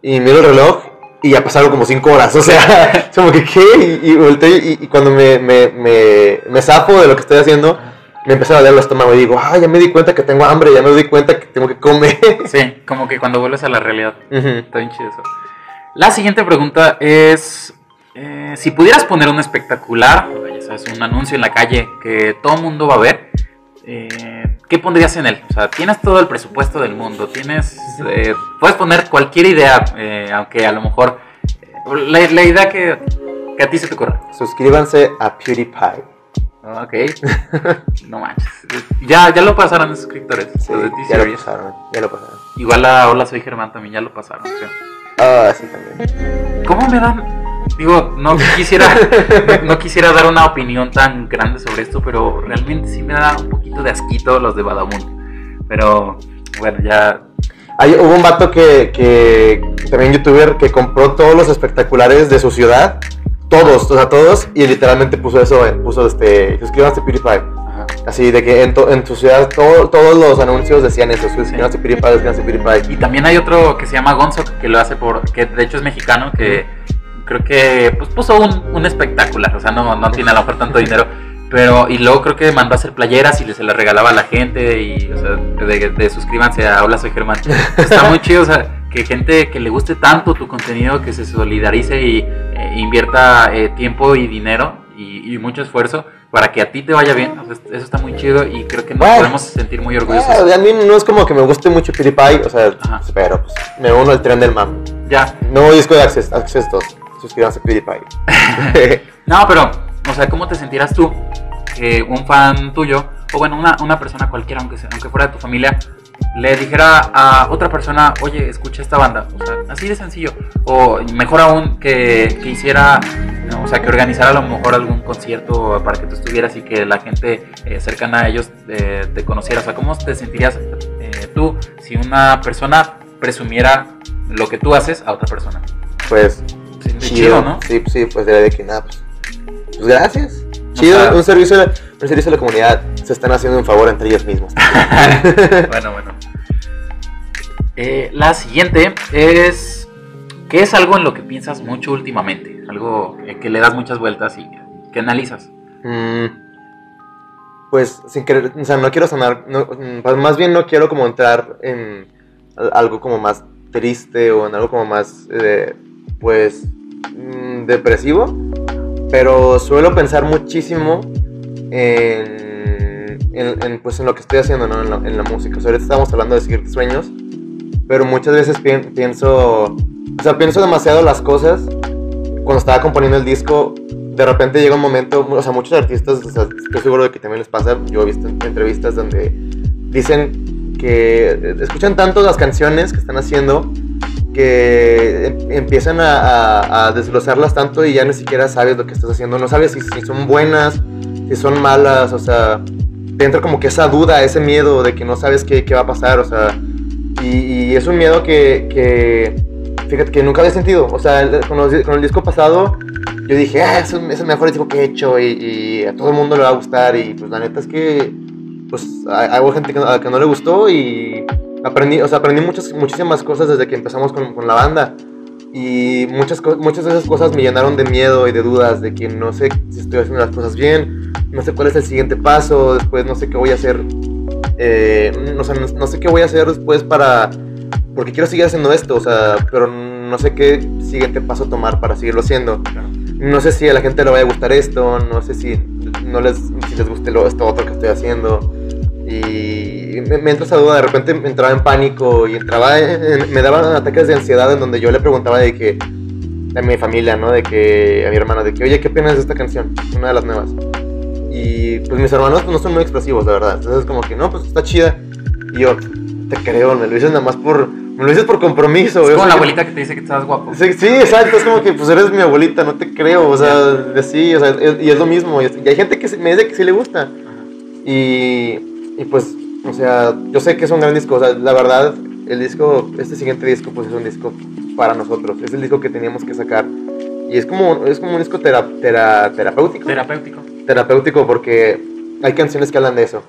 y miro el reloj y ya pasaron como 5 horas. [LAUGHS] O sea, como que, ¿qué? Y, y volteo y, y cuando me, me, me, me zafo de lo que estoy haciendo, me empezó a doler el estómago y digo, ah, ya me di cuenta que tengo hambre, ya me di cuenta que tengo que comer. [LAUGHS] Sí, como que cuando vuelves a la realidad. Ujú. Está bien chido eso. La siguiente pregunta es: eh, si pudieras poner un espectacular, ya sabes, un anuncio en la calle que todo el mundo va a ver, eh, ¿qué pondrías en él? O sea, tienes todo el presupuesto del mundo, tienes, eh, puedes poner cualquier idea, eh, aunque a lo mejor eh, la, la idea que, que a ti se te ocurra. Suscríbanse a PewDiePie. Ok, [LAUGHS] no manches. Ya, ya lo pasaron los suscriptores. Sí, los de ya lo pasaron, ya lo pasaron. Igual a Hola Soy Germán también ya lo pasaron, creo. Ah, sí, también. ¿Cómo me dan? Digo, no quisiera, no, [LAUGHS] no quisiera dar una opinión tan grande sobre esto, pero realmente sí me da un poquito de asquito los de Badabun. Pero bueno, ya. Hay, hubo un vato que, que, también youtuber, que compró todos los espectaculares de su ciudad. Todos, o sea, todos. Y literalmente puso eso, eh, puso este, suscríbanse a PewDiePie. Ajá. Así de que en, to- en tu ciudad todo- todos los anuncios decían eso, suscríbanse a PewDiePie, suscríbanse a PewDiePie. Y también hay otro que se llama Gonzo, que lo hace por. que de hecho es mexicano, que creo que pues puso un, un espectacular. O sea, no, no tiene a lo mejor tanto dinero. Pero, y luego creo que mandó a hacer playeras y se las regalaba a la gente. Y, o sea, de, de suscríbanse a Hola Soy Germán. Está muy chido, o sea, que gente que le guste tanto tu contenido, que se solidarice y eh, invierta eh, tiempo y dinero y, y mucho esfuerzo para que a ti te vaya bien. O sea, eso está muy chido y creo que nos Bueno. podemos sentir muy orgullosos. Ah, a mí no es como que me guste mucho PewDiePie, o sea, Ajá. pero pues me uno al tren del mame. Ya, Nuevo disco de Access, Access 2, suscríbanse a PewDiePie. [LAUGHS] No, pero, o sea, ¿cómo te sentirás tú que un fan tuyo, o bueno, una, una persona cualquiera, aunque, sea, aunque fuera de tu familia, le dijera a otra persona, oye, escucha esta banda? O sea, así de sencillo. O mejor aún, que, que hiciera, o sea, que organizara a lo mejor algún concierto para que tú estuvieras y que la gente eh, cercana a ellos eh, te conociera. O sea, ¿cómo te sentirías eh, tú si una persona presumiera lo que tú haces a otra persona? pues Sí, chido. ¿no? Sí, sí, pues de que nada, pues, pues gracias. Chido, un, servicio, un servicio a la comunidad. Se están haciendo un favor entre ellos mismos. [LAUGHS] bueno, bueno. Eh, la siguiente es, ¿qué es algo en lo que piensas mucho últimamente? Algo que le das muchas vueltas y que analizas. Mm, pues sin querer, o sea, no quiero sonar, mm, pues, más bien no quiero como entrar en algo como más triste o en algo como más, eh, pues, mm, depresivo, pero suelo pensar muchísimo en, pues, en lo que estoy haciendo, ¿no? En, la, música. O sea, ahorita estamos hablando de seguir sueños, pero muchas veces pienso, o sea, pienso demasiado las cosas. Cuando estaba componiendo el disco, de repente llega un momento, o sea, muchos artistas, o sea, estoy seguro de que también les pasa, yo he visto entrevistas donde dicen que escuchan tanto las canciones que están haciendo que em, empiezan a, a, desglosarlas tanto y ya ni siquiera sabes lo que estás haciendo, no sabes si, si, son buenas, si son malas, o sea, te entra como que esa duda, ese miedo de que no sabes qué, qué va a pasar, o sea, y, es un miedo que, que, fíjate, que nunca había sentido. O sea, con, con el disco pasado, yo dije, ah, es, el mejor disco que he hecho y, a todo el mundo le va a gustar. Y pues la neta es que, pues, hay, gente que, a que no le gustó y aprendí, o sea, aprendí muchas, muchísimas cosas desde que empezamos con, con la banda. Y muchas, muchas de esas cosas me llenaron de miedo y de dudas, de que no sé si estoy haciendo las cosas bien, no sé cuál es el siguiente paso, después no sé qué voy a hacer eh, no, no, sé qué voy a hacer después para... Porque quiero seguir haciendo esto, o sea, pero no sé qué siguiente paso tomar para seguirlo haciendo. No sé si a la gente le vaya a gustar esto, no sé si no les, si les guste lo, esto otro que estoy haciendo. Y me, entra esa duda, de repente me entraba en pánico y entraba, me daban ataques de ansiedad en donde yo le preguntaba de que, a mi familia, ¿no? De que, a mi hermano, de que, oye, ¿qué opinas de esta canción? Una de las nuevas. Y pues mis hermanos pues, no son muy expresivos, la verdad. Entonces, como que no, pues está chida. Y yo, te creo, me lo dices nada más por. Me lo dices por compromiso. Es como la abuelita que te dice que estás guapo. Sí, sí, exacto. Es como que, pues eres mi abuelita, no te creo. O sea, sí, o sea, y es lo mismo. Y hay gente que me dice que sí le gusta. Y, y pues, o sea, yo sé que es un gran disco. O sea, la verdad, el disco, este siguiente disco, pues es un disco para nosotros. Es el disco que teníamos que sacar. Y es como, es como un disco terapéutico. Terapéutico terapéutico porque hay canciones que hablan de eso.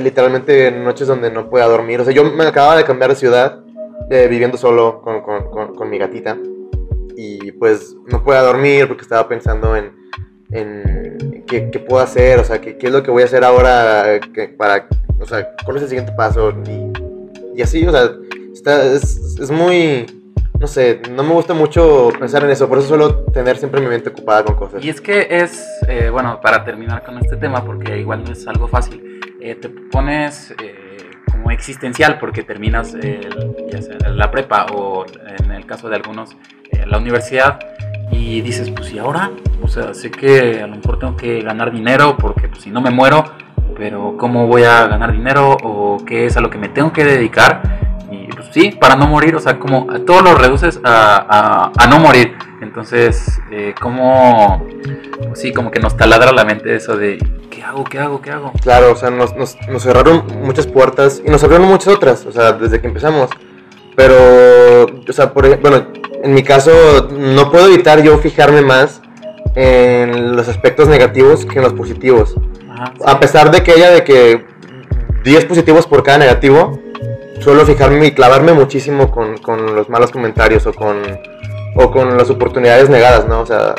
Literalmente noches donde no pueda dormir. O sea, yo me acababa de cambiar de ciudad, eh, viviendo solo con, con, con, mi gatita. Y pues no puedo dormir porque estaba pensando en, en qué, qué, puedo hacer, o sea, qué, qué, es lo que voy a hacer ahora que, para, o sea, cuál es el siguiente paso. Y, y así, o sea, está, es, es muy no sé, no me gusta mucho pensar en eso, por eso suelo tener siempre mi mente ocupada con cosas. Y es que es, eh, bueno, para terminar con este tema, porque igual no es algo fácil, eh, te pones eh, como existencial porque terminas ya sea la prepa o en el caso de algunos la universidad y dices, pues y ahora, o sea, sé que a lo mejor tengo que ganar dinero porque pues, si no me muero, pero ¿cómo voy a ganar dinero o qué es a lo que me tengo que dedicar? sí, para no morir, o sea, como todo lo reduces a, a, no morir. Entonces, eh, como, sí, como que nos taladra la mente eso de, ¿qué hago, qué hago, qué hago? Claro, o sea, nos, nos, nos cerraron muchas puertas y nos abrieron muchas otras, o sea, desde que empezamos. Pero, o sea, por, bueno, en mi caso, no puedo evitar yo fijarme más en los aspectos negativos que en los positivos. A pesar de que haya de que 10 positivos por cada negativo, suelo fijarme y clavarme muchísimo con, con, los malos comentarios o con, o con las oportunidades negadas, ¿no? O sea,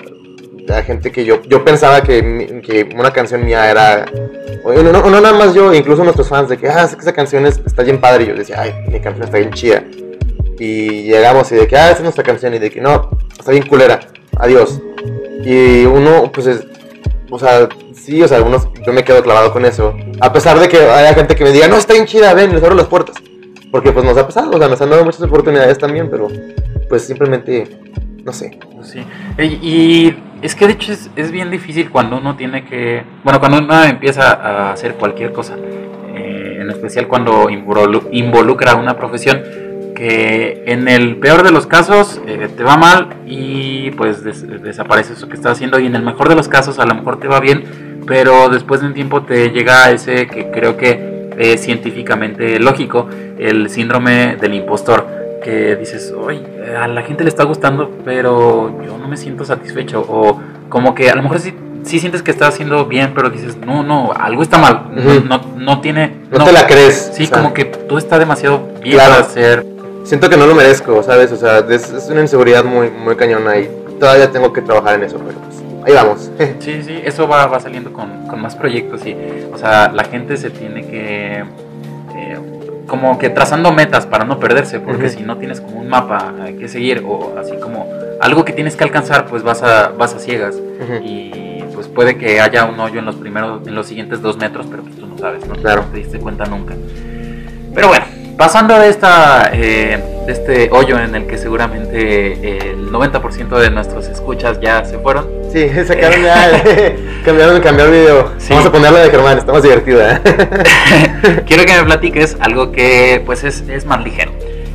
la gente que yo, yo pensaba que, que una canción mía era... No, no, nada más yo, incluso nuestros fans, de que, ah, esa canción está bien padre. Y yo decía, ay, mi canción está bien chida. Y llegamos y de que, ah, es nuestra canción. Y de que, no, está bien culera. Adiós. Y uno, pues, es, o sea, sí, o sea, algunos, yo me quedo clavado con eso. A pesar de que haya gente que me diga, no, está bien chida, ven, les abro las puertas. Porque pues nos ha pasado, o sea, nos han dado muchas oportunidades también, pero pues simplemente, no sé. Sí, y es que de hecho es, es bien difícil cuando uno tiene que, bueno, cuando uno empieza a hacer cualquier cosa, eh, en especial cuando involucra una profesión, que en el peor de los casos eh, te va mal y pues desaparece eso que estás haciendo y en el mejor de los casos a lo mejor te va bien, pero después de un tiempo te llega ese que creo que es científicamente lógico, el síndrome del impostor, que dices, oye, a la gente le está gustando, pero yo no me siento satisfecho. O como que a lo mejor sí, sí sientes que estás haciendo bien, pero dices, no, no, algo está mal. No- no, no, tiene. No, te la crees. Sí, o sea, como que tú está demasiado bien Claro. para ser. Siento que no lo merezco, ¿sabes? O sea, es, es una inseguridad muy, muy cañona y todavía tengo que trabajar en eso, pero pues ahí vamos. [LAUGHS] Sí, sí, eso va, va saliendo con, con más proyectos y, o sea, la gente se tiene que, eh, como que trazando metas para no perderse, porque si no tienes como un mapa que seguir o así como algo que tienes que alcanzar, pues vas a, vas a ciegas y pues puede que haya un hoyo en los primeros, en los siguientes dos metros, pero pues tú no sabes, ¿no? Claro. No te diste cuenta nunca. Pero bueno, pasando de esta, eh, de este hoyo en el que seguramente el 90% de nuestros escuchas ya se fueron, Sí, [LAUGHS] sacaron ya, [LAUGHS] cambiaron, cambiaron el video. Sí. Vamos a ponerla de Germán, está más divertida. ¿eh? [LAUGHS] quiero que me platiques algo que pues es, es más ligero.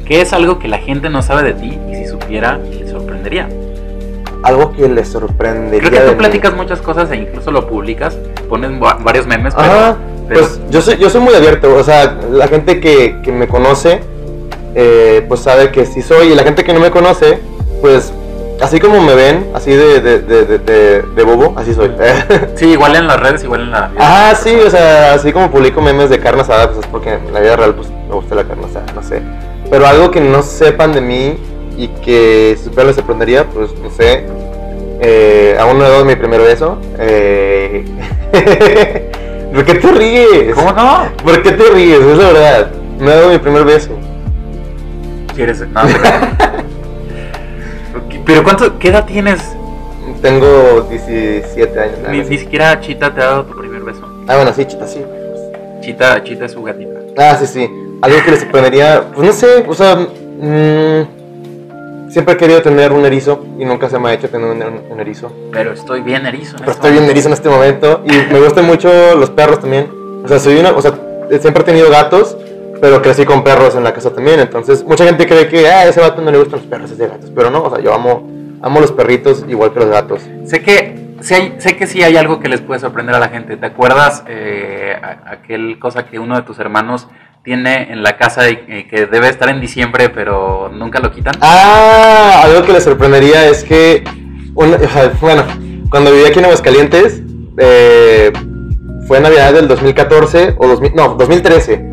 Que es algo que la gente no sabe de ti y si supiera le sorprendería. Algo que le sorprendería. Creo que tú mí. platicas muchas cosas e incluso lo publicas, pones va- varios memes, pero, Ajá, pues yo soy, yo soy muy abierto, o sea, la gente que, que me conoce, eh, pues sabe que sí soy, y la gente que no me conoce, pues así como me ven, así de, de, de, de, de- de bobo, así soy. [LAUGHS] sí, igual en las redes, igual en la vida. Ah, sí, o sea, así como publico memes de carne asada, pues es porque en la vida real pues me gusta la carne asada, no sé. Pero algo que no sepan de mí y que si supiera les sorprendería, pues no sé. Eh, aún no he dado mi primer beso. Eh... [LAUGHS] ¿Por qué te ríes? ¿Cómo no? ¿Por qué te ríes? Es la verdad. He dado mi primer beso. ¿Quieres? No, pero ¿cuánto, qué edad tienes? Tengo 17 años. Ni, siquiera Chita te ha dado tu primer beso. Ah, bueno, sí, chita, sí. Chita, Chita es su gatita. Ah, sí, sí. Algo que les sorprendería, pues no sé, o sea, mm, siempre he querido tener un erizo y nunca se me ha hecho tener un, un- erizo. Pero estoy bien erizo. en Pero este estoy bien erizo en este momento y me gustan mucho los perros también. O sea, soy una, o sea, siempre he tenido gatos, pero crecí con perros en la casa también. Entonces, mucha gente cree que ah, a ese vato no le gustan los perros, es de gatos. Pero no, o sea, yo amo, amo los perritos igual que los gatos. Sé que, hay, sé que sí hay algo que les puede sorprender a la gente. ¿Te acuerdas eh, aquel cosa que uno de tus hermanos tiene en la casa y, y que debe estar en diciembre, pero nunca lo quitan? Ah, algo que les sorprendería es que, una- bueno, cuando viví aquí en Aguascalientes, eh, fue Navidad del 2014 o 2000, no, 2013.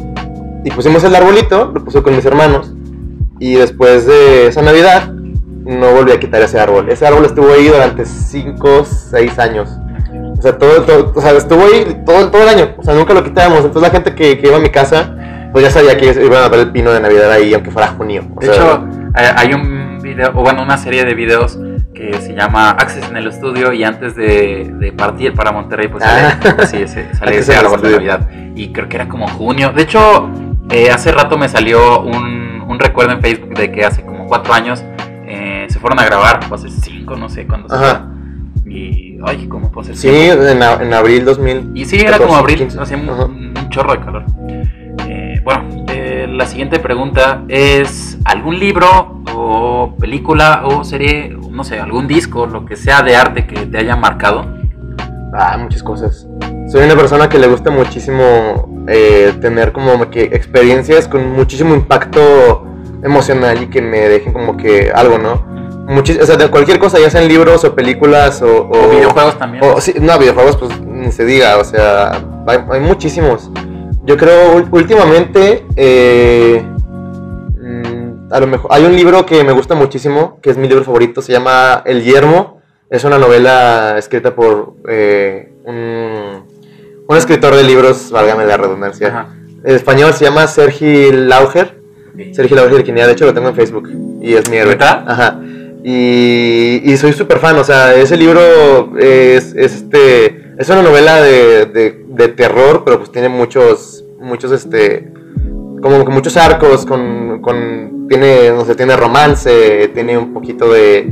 Y pusimos el arbolito, lo puse con mis hermanos. Y después de esa Navidad, no volví a quitar ese árbol. Ese árbol estuvo ahí durante 5, 6 años. O sea, todo, todo- o sea, estuvo ahí todo, todo el año. O sea, nunca lo quitábamos. Entonces la gente que, que iba a mi casa, pues ya sabía que iban a ver el pino de Navidad ahí, aunque fuera junio. O De sea, hecho, eh, hay un video, o bueno, una serie de videos que se llama Access en el estudio y antes de, de partir para Monterrey, pues sale, Ah. [LAUGHS] así, ese, sale Access ese árbol de. Navidad. Y creo que era como junio. De hecho, eh, hace rato me salió un, un recuerdo en Facebook de que hace como cuatro años eh, se fueron a grabar, o hace cinco, no sé cuándo se Ajá. Y, ay, ¿cómo puede ser? Sí, en, en abril 2000. Y sí, era como 14, abril, 15. hacía un chorro de calor. Eh, bueno, eh, la siguiente pregunta es: ¿algún libro o película o serie, no sé, algún disco, lo que sea de arte que te haya marcado? Ah, muchas cosas. Soy una persona que le gusta muchísimo eh, tener como que experiencias con muchísimo impacto emocional y que me dejen como que algo, ¿no? Muchis- o sea, de cualquier cosa, ya sean libros o películas o... O, videojuegos también. o- sí, no, videojuegos pues ni se diga, o sea, hay, hay muchísimos. Yo creo últimamente, eh, mm, a lo mejor, hay un libro que me gusta muchísimo, que es mi libro favorito, se llama El Yermo. Es una novela escrita por eh, un, un escritor de libros, válgame la redundancia. Ajá. Español se llama Sergi Lauger. Ok. Sergio Lauger Quinea, de hecho lo tengo en Facebook y es mi héroe. Ajá. Y, y soy súper fan, o sea, ese libro es, es, este, es una novela de, de, de terror, pero pues tiene muchos, muchos, este, como que muchos arcos, con, con, tiene, no sé, tiene romance, tiene un poquito de,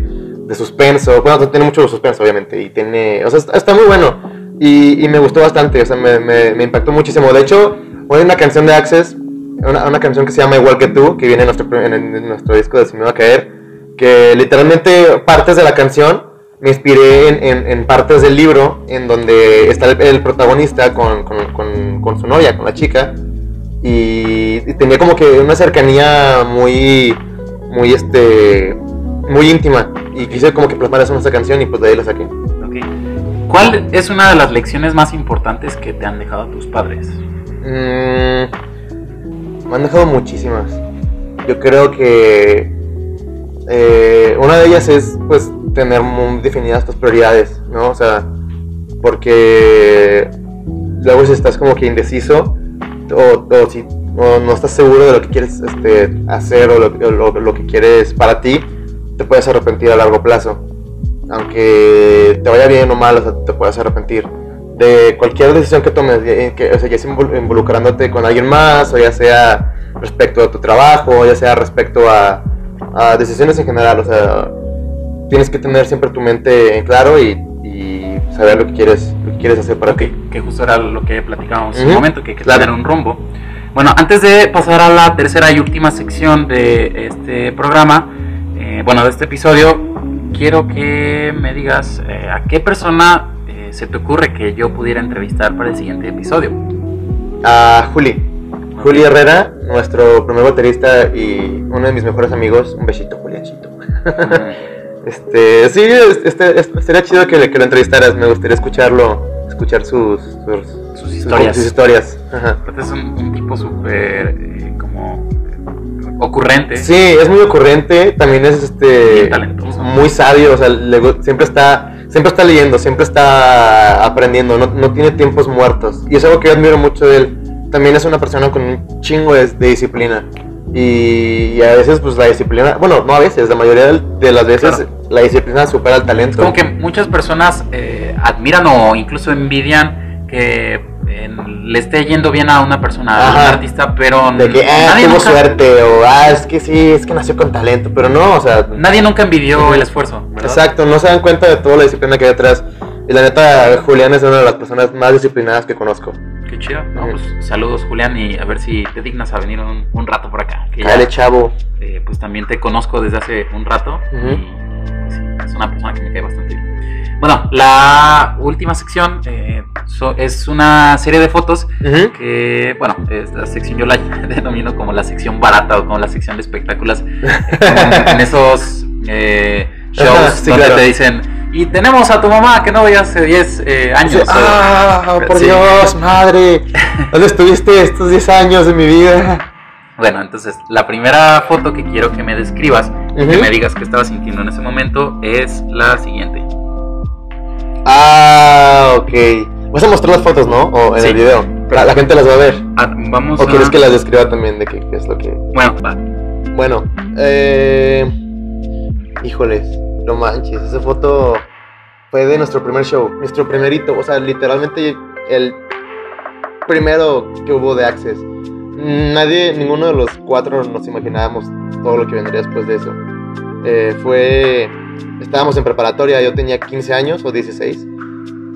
de suspenso, bueno, tiene mucho suspenso, obviamente, y tiene, o sea, está, muy bueno, y, y me gustó bastante, o sea, me, me, me impactó muchísimo. De hecho, hay una canción de Access, una, una canción que se llama Igual que tú, que viene en nuestro, en, en nuestro disco de Si me va a caer, que literalmente partes de la canción me inspiré en, en- en partes del libro en donde está el, el protagonista con, con- con- con su novia, con la chica, y, y tenía como que una cercanía muy, muy, este, muy íntima. Y quise como que plasmar eso en esta canción y pues de ahí la saqué. ¿Cuál es una de las lecciones más importantes que te han dejado tus padres? Mm, me han dejado muchísimas. Yo creo que eh, una de ellas es pues tener muy definidas tus prioridades, ¿no? O sea, porque luego si estás como que indeciso o, o si o no estás seguro de lo que quieres este, hacer o, lo, lo- lo que quieres para ti, te puedes arrepentir a largo plazo. Aunque te vaya bien o mal, o sea, te puedes arrepentir de cualquier decisión que tomes, eh, o sea, ya sea invol- involucrándote con alguien más, o ya sea respecto a tu trabajo, o ya sea respecto a, a decisiones en general, o sea, tienes que tener siempre tu mente en claro y, y saber lo que quieres, lo que quieres hacer para Ok, ti. que justo era lo que platicábamos en Ujú, un momento, que hay que claro. tener un rumbo. Bueno, antes de pasar a la tercera y última sección de este programa, eh, bueno, de este episodio, quiero que me digas eh, a qué persona eh, se te ocurre que yo pudiera entrevistar para el siguiente episodio. A Juli, Juli Herrera, nuestro primer baterista y uno de mis mejores amigos, un besito, Julianchito. Este, sí, es- este, es- sería chido que, lo entrevistaras, me gustaría escucharlo, escuchar sus, sus, Sus historias. sus historias. Ajá. Aparte es un, un tipo súper eh, como ocurrente. Sí, es muy ocurrente, también es este talentoso. muy sabio, o sea, le siempre está siempre está leyendo, siempre está aprendiendo, no, no tiene tiempos muertos. Y es algo que yo admiro mucho de él. También es una persona con un chingo de, de disciplina. Y, y a veces pues la disciplina, bueno, no a veces, la mayoría de, las veces Claro. la disciplina supera el talento. Como que muchas personas eh, admiran o incluso envidian que eh, le esté yendo bien a una persona, a un artista, pero de que, ah, nadie, tuvo nunca, suerte, o ah, es que sí, es que nació con talento, pero no, o sea, nadie nunca envidió el esfuerzo. ¿verdad? Exacto, no se dan cuenta de toda la disciplina que hay detrás. Y la neta, Julián es una de las personas más disciplinadas que conozco. Qué chido. No, pues, saludos, Julián, y a ver si te dignas a venir un, un rato por acá. Que ya, Cállate, chavo. eh, pues también te conozco desde hace un rato. Y sí, es una persona que me cae bastante bien. Bueno, la última sección eh, so- es una serie de fotos que, bueno, esta sección yo la [LAUGHS] denomino como la sección barata o como la sección de espectáculos. eh, en, en esos eh, [LAUGHS] shows sí, donde claro. te dicen, y tenemos a tu mamá que no veía hace 10 eh, años. O- ah, por Sí. Dios, madre. [LAUGHS] ¿Dónde estuviste estos 10 años de mi vida? Bueno, entonces la primera foto que quiero que me describas y que me digas qué estabas sintiendo en ese momento es la siguiente. Ah, ok. Vas a mostrar las fotos, ¿no? O en Sí. el video. La, la gente las va a ver. Ah, vamos ¿O a... quieres que las describa también de qué, qué es lo que... Bueno, va. Bueno, eh... Híjoles, no manches, esa foto fue de nuestro primer show, nuestro primerito, o sea, literalmente el primero que hubo de Access. Nadie, ninguno de los cuatro nos imaginábamos todo lo que vendría después de eso. Eh, fue, estábamos en preparatoria, yo tenía 15 años o 16.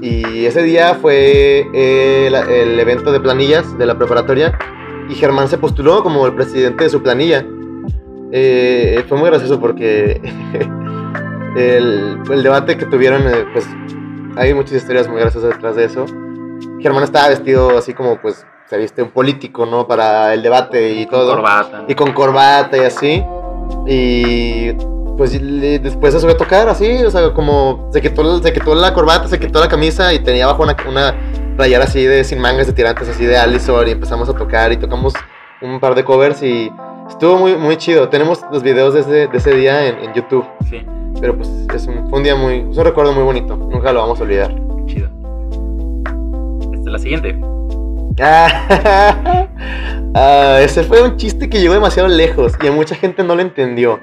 Y ese día fue el, el evento de planillas de la preparatoria y Germán se postuló como el presidente de su planilla. Eh, fue muy gracioso porque [LAUGHS] el, el debate que tuvieron, eh, pues hay muchas historias muy graciosas detrás de eso. Germán estaba vestido así como pues se viste un político, ¿no? Para el debate y todo. Corbata. Y con corbata y así. Y pues le- después se subió a tocar así, o sea, como se quitó, se quitó la corbata, se quitó la camisa y tenía abajo una, una playera así de sin mangas de tirantes, así de Allison y empezamos a tocar y tocamos un par de covers y estuvo muy, muy chido. Tenemos los videos de ese, de ese día en, en YouTube, Sí, pero pues es un, fue un día muy, es un recuerdo muy bonito, nunca lo vamos a olvidar. chido. Esta es la siguiente. Ah, [LAUGHS] ah, ese fue un chiste que llegó demasiado lejos y a mucha gente no lo entendió.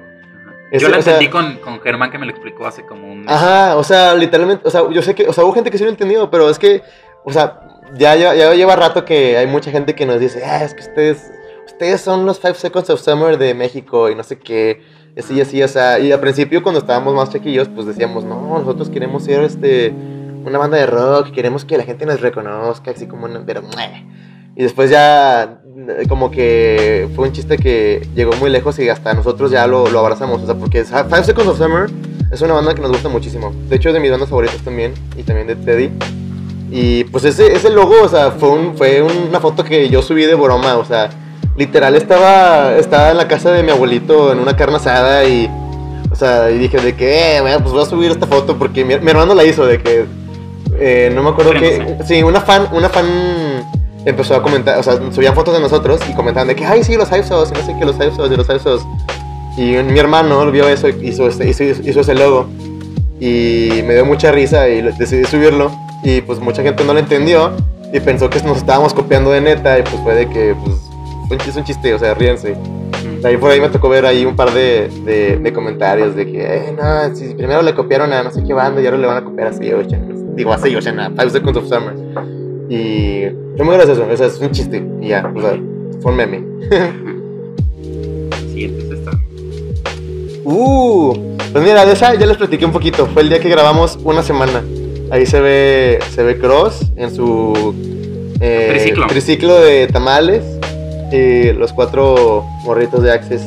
Ese, Yo lo sea, entendí con, con Germán que me lo explicó hace como un... Ajá, o sea, literalmente, o sea, yo sé que, o sea, hubo gente que sí lo entendió, pero es que, o sea, ya, ya, ya lleva rato que hay mucha gente que nos dice, ah, es que ustedes, ustedes son los Five Seconds of Summer de México y no sé qué, así, así, o sea, y al principio cuando estábamos más chiquillos, pues decíamos, no, nosotros queremos ser, este, una banda de rock, queremos que la gente nos reconozca, así como, una- pero, meh. y después ya, como que fue un chiste que llegó muy lejos y hasta nosotros ya lo, lo abrazamos, o sea, porque Five Seconds of Summer es una banda que nos gusta muchísimo. De hecho, es de mis bandas favoritas también. Y también de Teddy. Y pues ese, ese logo, o sea, fue, un- fue una foto que yo subí de broma. O sea, literal estaba, estaba en la casa de mi abuelito en una carne asada y, o sea, y dije de que, eh, bueno, pues voy a subir esta foto porque mi, mi hermano la hizo, de que, eh, no me acuerdo que, sí, una fan, una fan empezó a comentar, o sea, subían fotos de nosotros y comentaban de que, ay, sí, los Hypsos, y no sé qué, los Hypsos, y los Hypsos. Y mi hermano vio eso y hizo, este, hizo, hizo ese logo. Y me dio mucha risa y decidí subirlo. Y pues mucha gente no lo entendió y pensó que nos estábamos copiando de neta. Y pues fue de que, pues, es un chiste, o sea, ríense. Ahí por ahí me tocó ver ahí un par de, de, de comentarios de que, eh, no, si primero le copiaron a no sé qué banda y ahora le van a copiar a Say Ocean. Digo, a Say Ocean, a Five Seconds of Summer. Y fue muy gracioso, o sea, es un chiste. Y ya, o sea, fue un meme. Siguiente es esta. Uh, pues mira, de esa ya les platiqué un poquito. Fue el día que grabamos una semana. Ahí se ve, se ve Cross en su eh, Triciclo. triciclo de tamales y los cuatro morritos de Access.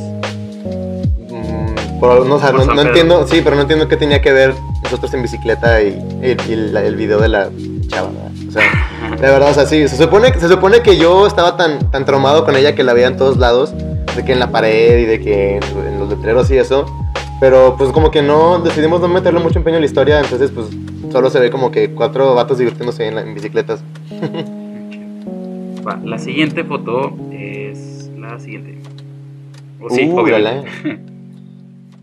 Mm, por- no, o sea, no- no entiendo, sí, pero no entiendo qué tenía que ver nosotros en bicicleta y, y- y la- el video de la chava. ¿verdad? O sea, de verdad, o sea, sí, se supone, se supone que yo estaba tan, tan traumado con ella que la veía en todos lados, de que en la pared y de que en, en los letreros y eso, pero pues como que no, decidimos no meterle mucho empeño en la historia, entonces pues solo se ve como que cuatro vatos divirtiéndose en, la- en bicicletas. [LAUGHS] La siguiente foto es la siguiente. O sí, Uh, obviamente. [LAUGHS]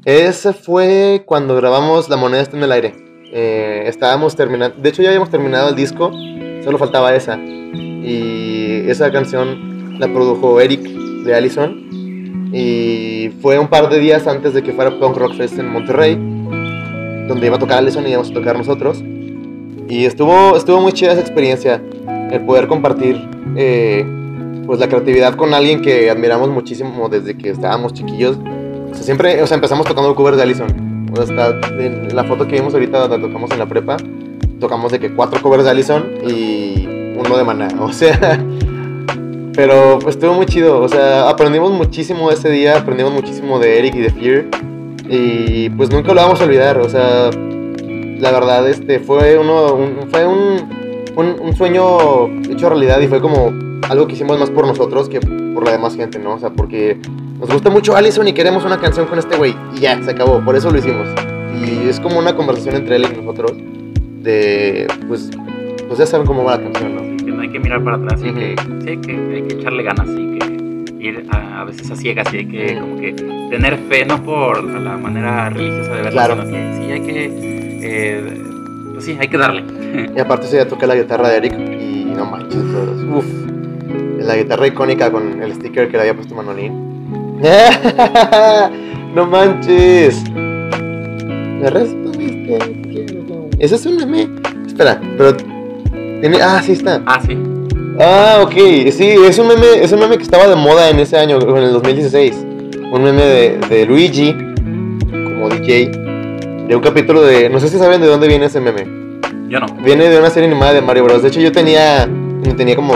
Ese fue cuando grabamos La moneda está en el aire. Eh, estábamos terminando, de hecho ya habíamos terminado el disco, solo faltaba esa. Y esa canción la produjo Eric de Allison. Y fue un par de días antes de que fuera Punk Rock Fest en Monterrey, donde iba a tocar Allison y íbamos a tocar nosotros. Y estuvo, estuvo muy chida esa experiencia, el poder compartir eh, pues la creatividad con alguien que admiramos muchísimo desde que estábamos chiquillos. O sea, siempre, o sea, empezamos tocando covers de Allison. O sea, está en la foto que vimos ahorita donde tocamos en la prepa, tocamos de que cuatro covers de Allison y uno de Maná. [LAUGHS] O sea, pero pues estuvo muy chido. O sea, aprendimos muchísimo ese día, aprendimos muchísimo de Eric y de Fear. Y pues nunca lo vamos a olvidar. O sea, la verdad, este fue uno, un- fue un, un, un sueño hecho realidad y fue como algo que hicimos más por nosotros que por la demás gente, ¿no? O sea, porque nos gusta mucho Allison y queremos una canción con este güey. Y ya, se acabó. Por eso lo hicimos. Y es como una conversación entre él y nosotros. De, pues, pues ya saben cómo va la canción, ¿no? Que no hay que mirar para atrás y Ujú. que, sí, que hay que echarle ganas y que ir a, a veces a ciegas y hay que como que tener fe, no por la manera religiosa de verlo, Claro. sino que sí hay que, eh, pues sí, hay que darle. Y aparte se ya toca la guitarra de Eric y no manches, todos. [LAUGHS] La guitarra icónica con el sticker que le había puesto Manolín. [LAUGHS] no manches. Me respondiste. Ese es un meme. Espera, pero tiene ah, sí está. Ah, sí. Ah, ok. Sí, es un meme, es un meme que estaba de moda en ese año, en el 2016. Un meme de, de Luigi como DJ de un capítulo de no sé si saben de dónde viene ese meme. Yo no. Viene de una serie animada de Mario Bros. De hecho, yo tenía, tenía como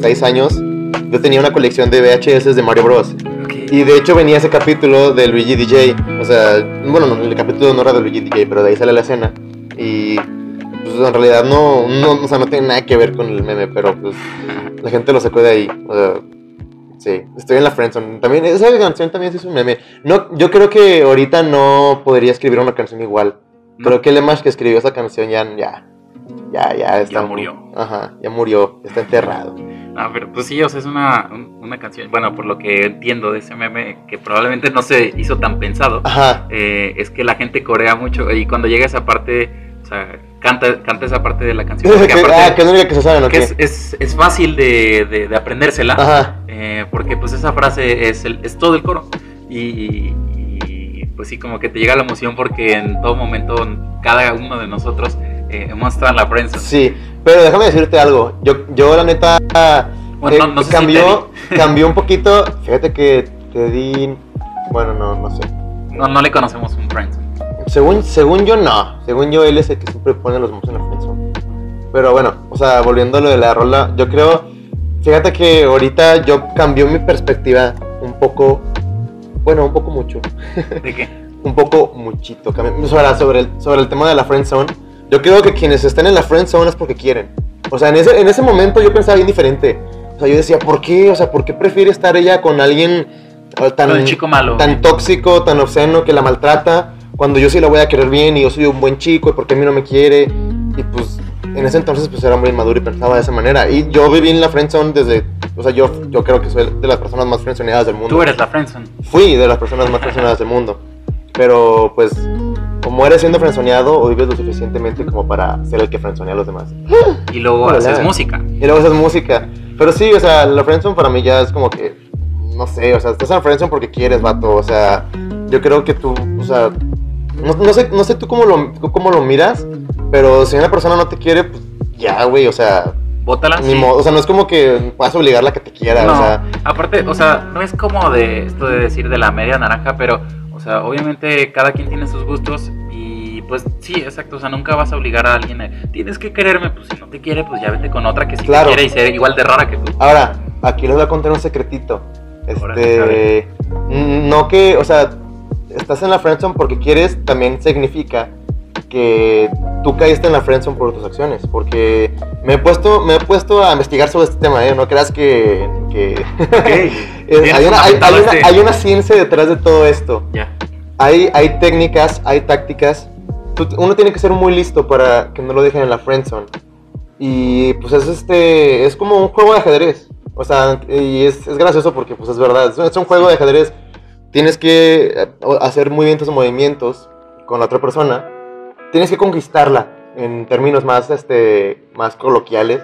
6 años, yo tenía una colección de VHS de Mario Bros. Ok. Y de hecho venía ese capítulo de Luigi DJ. O sea, bueno, no, el capítulo no era de Luigi DJ, pero de ahí sale la escena. Y pues en realidad no, no, o sea, no tiene nada que ver con el meme, pero pues la gente lo sacó de ahí. O sea, sí, estoy en la friendzone. También, esa canción también es un meme. No, yo creo que ahorita no podría escribir una canción igual. Creo que el Emash que escribió esa canción ya, ya, ya, ya está. Ya murió. Ajá, ya murió, está enterrado. No, pero pues sí, o sea, es una, un- una canción, bueno, por lo que entiendo de ese meme, que probablemente no se hizo tan pensado, Ajá, eh, es que la gente corea mucho y cuando llega esa parte, o sea, canta, canta esa parte de la canción. porque [LAUGHS] Que- aparte- ah, que es es, es, es fácil de, de, de aprendérsela, Ajá, eh, porque pues esa frase es, el, es todo el coro. Y, y, pues sí, como que te llega la emoción porque en todo momento cada uno de nosotros eh, estado en la prensa. sí. Pero déjame decirte algo. Yo, yo la neta. Bueno, eh, no- no sé si cambió, [LAUGHS] cambió un poquito. Fíjate que te di. Bueno, no, no sé. No, no le conocemos un friend. Según, según yo, no. Según yo, él es el que siempre pone los moves en la friendzone. Pero bueno, o sea, volviendo a lo de la rola, yo creo. Fíjate que ahorita yo cambió mi perspectiva un poco. Bueno, un poco mucho. ¿De qué? [LAUGHS] un poco muchito. cambió- Sobre, sobre, el, sobre el tema de la friendzone. Yo creo que quienes están en la friendzone es porque quieren. O sea, en ese, en ese momento yo pensaba bien diferente. O sea, yo decía, ¿por qué? O sea, ¿por qué prefiere estar ella con alguien tan, el chico malo. tan tóxico, tan obsceno, que la maltrata? Cuando yo sí la voy a querer bien y yo soy un buen chico, ¿y por qué a mí no me quiere? Y pues en ese entonces pues era muy inmaduro y pensaba de esa manera. Y yo viví en la friendzone desde, o sea, yo, yo creo que soy de las personas más friendzoneadas del mundo. Tú eres la friendzone. Fui de las personas más friendzoneadas del mundo. Pero pues, como eres siendo friendzoneado, o vives lo suficientemente como para ser el que friendzonea a los demás. Y luego haces música. Y luego haces música. Pero sí, o sea, la friendzone para mí ya es como que, no sé, o sea, estás en friendzone porque quieres, vato. O sea, yo creo que tú, o sea, no, no sé, no sé tú cómo lo, cómo lo miras, pero si una persona no te quiere, pues ya, güey, o sea, Bótala. ni sí. modo. O sea, no es como que vas a obligarla a que te quiera, No, o sea. aparte, o sea, no es como de esto de decir de la media naranja, pero, o sea, obviamente cada quien tiene sus gustos y pues sí, exacto, o sea, nunca vas a obligar a alguien a, tienes que quererme, pues si no te quiere, pues ya vete con otra que sí Claro. te quiere y sea igual de rara que tú. Ahora, aquí les voy a contar un secretito. Este, no que, o sea, estás en la friendzone porque quieres, también significa que tú caíste en la friendzone por tus acciones, porque me he puesto, me he puesto a investigar sobre este tema, ¿eh? No creas que, que [LAUGHS] Es- Bien hay, una, hay- hay una- este- hay una ciencia detrás de todo esto. Ya. Hay, hay técnicas, hay tácticas. Tú- uno tiene que ser muy listo para que no lo dejen en la friendzone. Y pues es este es como un juego de ajedrez. O sea, y es, es gracioso porque pues es verdad, es un, es un juego de ajedrez. Tienes que eh, hacer muy bien tus movimientos con la otra persona. Tienes que conquistarla en términos más este más coloquiales.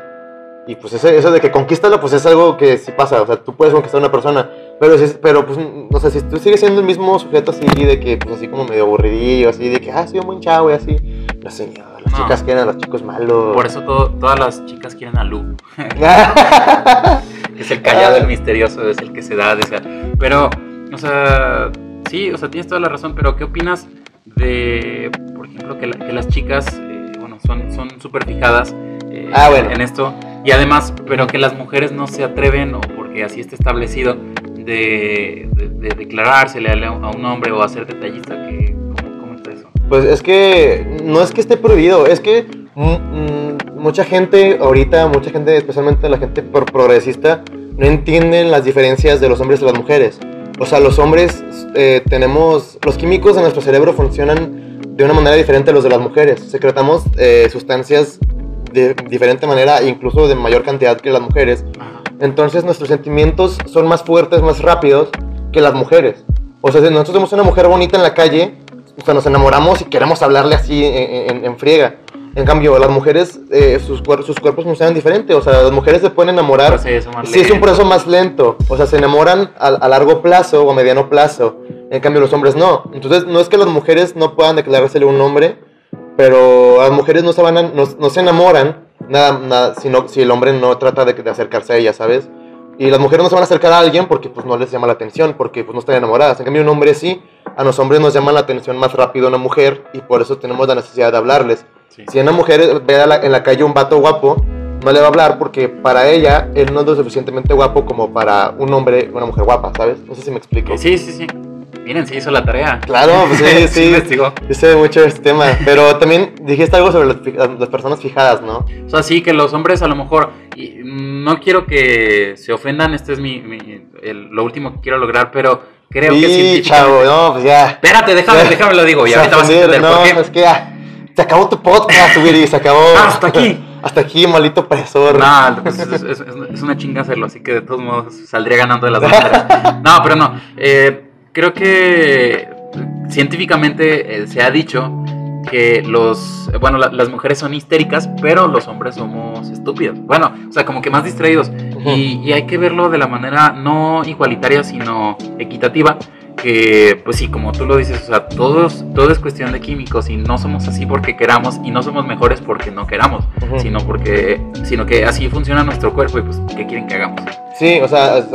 Y pues ese- eso de que conquístala pues es algo que sí pasa, o sea, tú puedes conquistar a una persona, pero, si pero pues, no sé, si tú sigues siendo el mismo sujeto así, de que, pues así como medio aburridillo, así, de que, ah, soy un buen chavo y así. No señor, las No. chicas quieren a los chicos malos. Por eso todo- todas las chicas quieren a Lu. [LAUGHS] Es el callado, el misterioso, es el que se da desear. Pero, o sea, sí, o sea, tienes toda la razón, pero ¿qué opinas de, por ejemplo, que, la- que las chicas, eh, bueno, son son súper fijadas eh, Ah, bueno. en esto? Y además, pero que las mujeres no se atreven, o porque así está establecido, de, de, de declarársele a, un hombre o a ser detallista, que, ¿cómo, cómo está eso? Pues es que no es que esté prohibido, es que mucha gente ahorita, mucha gente, especialmente la gente pro- progresista, no entienden las diferencias de los hombres y las mujeres. O sea, los hombres eh, tenemos, los químicos de nuestro cerebro funcionan de una manera diferente a los de las mujeres. Secretamos eh, sustancias de diferente manera, incluso de mayor cantidad que las mujeres. Entonces nuestros sentimientos son más fuertes, más rápidos que las mujeres. O sea, si nosotros vemos una mujer bonita en la calle, o sea, nos enamoramos y queremos hablarle así en, en- en friega. En cambio, las mujeres, eh, sus, cuer- sus cuerpos funcionan diferente. O sea, las mujeres se pueden enamorar. Más Sí, es un proceso más lento. O sea, se enamoran a, a largo plazo o a mediano plazo. En cambio, los hombres no. Entonces, no es que las mujeres no puedan declarársele un hombre, pero las mujeres no se, van a- no, no se enamoran nada, nada sino, si el hombre no trata de, de acercarse a ella, ¿sabes? Y las mujeres no se van a acercar a alguien porque pues no les llama la atención, porque pues no están enamoradas. En cambio, un hombre sí. A los hombres nos llama la atención más rápido una mujer y por eso tenemos la necesidad de hablarles. Sí. Si una mujer ve a la- en la calle un vato guapo, no le va a hablar porque para ella él no es lo suficientemente guapo como para un hombre, una mujer guapa, ¿sabes? No sé si me explico. Sí, sí, sí. Miren, se hizo la tarea. Claro, pues sí, [LAUGHS] sí. investigó. Yo sé mucho este tema, pero también dijiste algo sobre las, las personas fijadas, ¿no? O sea, sí, que los hombres a lo mejor, y no quiero que se ofendan, este es mi, mi- el- lo último que quiero lograr, pero creo que Sí, científicamente... chavo, no, pues ya. Espérate, déjame, [LAUGHS] déjame lo digo, y ahorita vas a entender No, por qué. es que ya. Se acabó tu podcast, Willy, se acabó. [LAUGHS] Hasta aquí. Hasta aquí, maldito opresor. No, pues es, es- es- una chinga hacerlo, así que de todos modos saldría ganando de las dos. No, pero no. eh, creo que científicamente eh, se ha dicho que los, bueno, la- las mujeres son histéricas, pero los hombres somos estúpidos. Bueno, o sea, como que más distraídos. Y, y hay que verlo de la manera no igualitaria, sino equitativa. Que, pues sí, como tú lo dices, o sea, todos, todo es cuestión de químicos y no somos así porque queramos y no somos mejores porque no queramos Ujú. sino porque sino que así funciona nuestro cuerpo y pues qué quieren que hagamos Sí, o sea, es,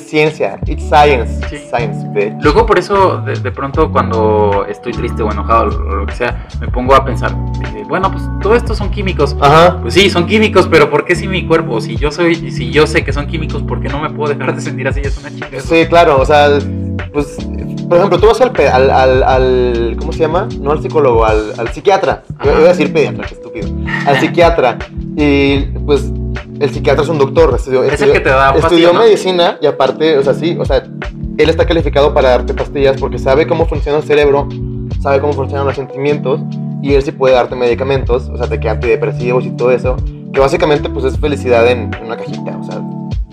ciencia. It's science. Sí. Science, bitch. luego por eso de, de pronto cuando estoy triste o enojado o lo que sea me pongo a pensar eh, bueno pues todo esto son químicos Ajá. pues sí son químicos pero por qué si mi cuerpo si yo soy si yo sé que son químicos por qué no me puedo dejar de sentir así es una chica Sí, claro, o sea, pues, por ejemplo, tú vas al, al, al, al- ¿cómo se llama? No al psicólogo, al, al psiquiatra. Yo iba a decir pediatra, qué estúpido. Al psiquiatra. Y pues el psiquiatra es un doctor, estudió, Es el que te da estudió medicina y aparte, o sea, sí, o sea, él está calificado para darte pastillas porque sabe cómo funciona el cerebro, sabe cómo funcionan los sentimientos y él sí puede darte medicamentos, o sea, de que antidepresivos y todo eso, que básicamente pues es felicidad en, en una cajita, o sea,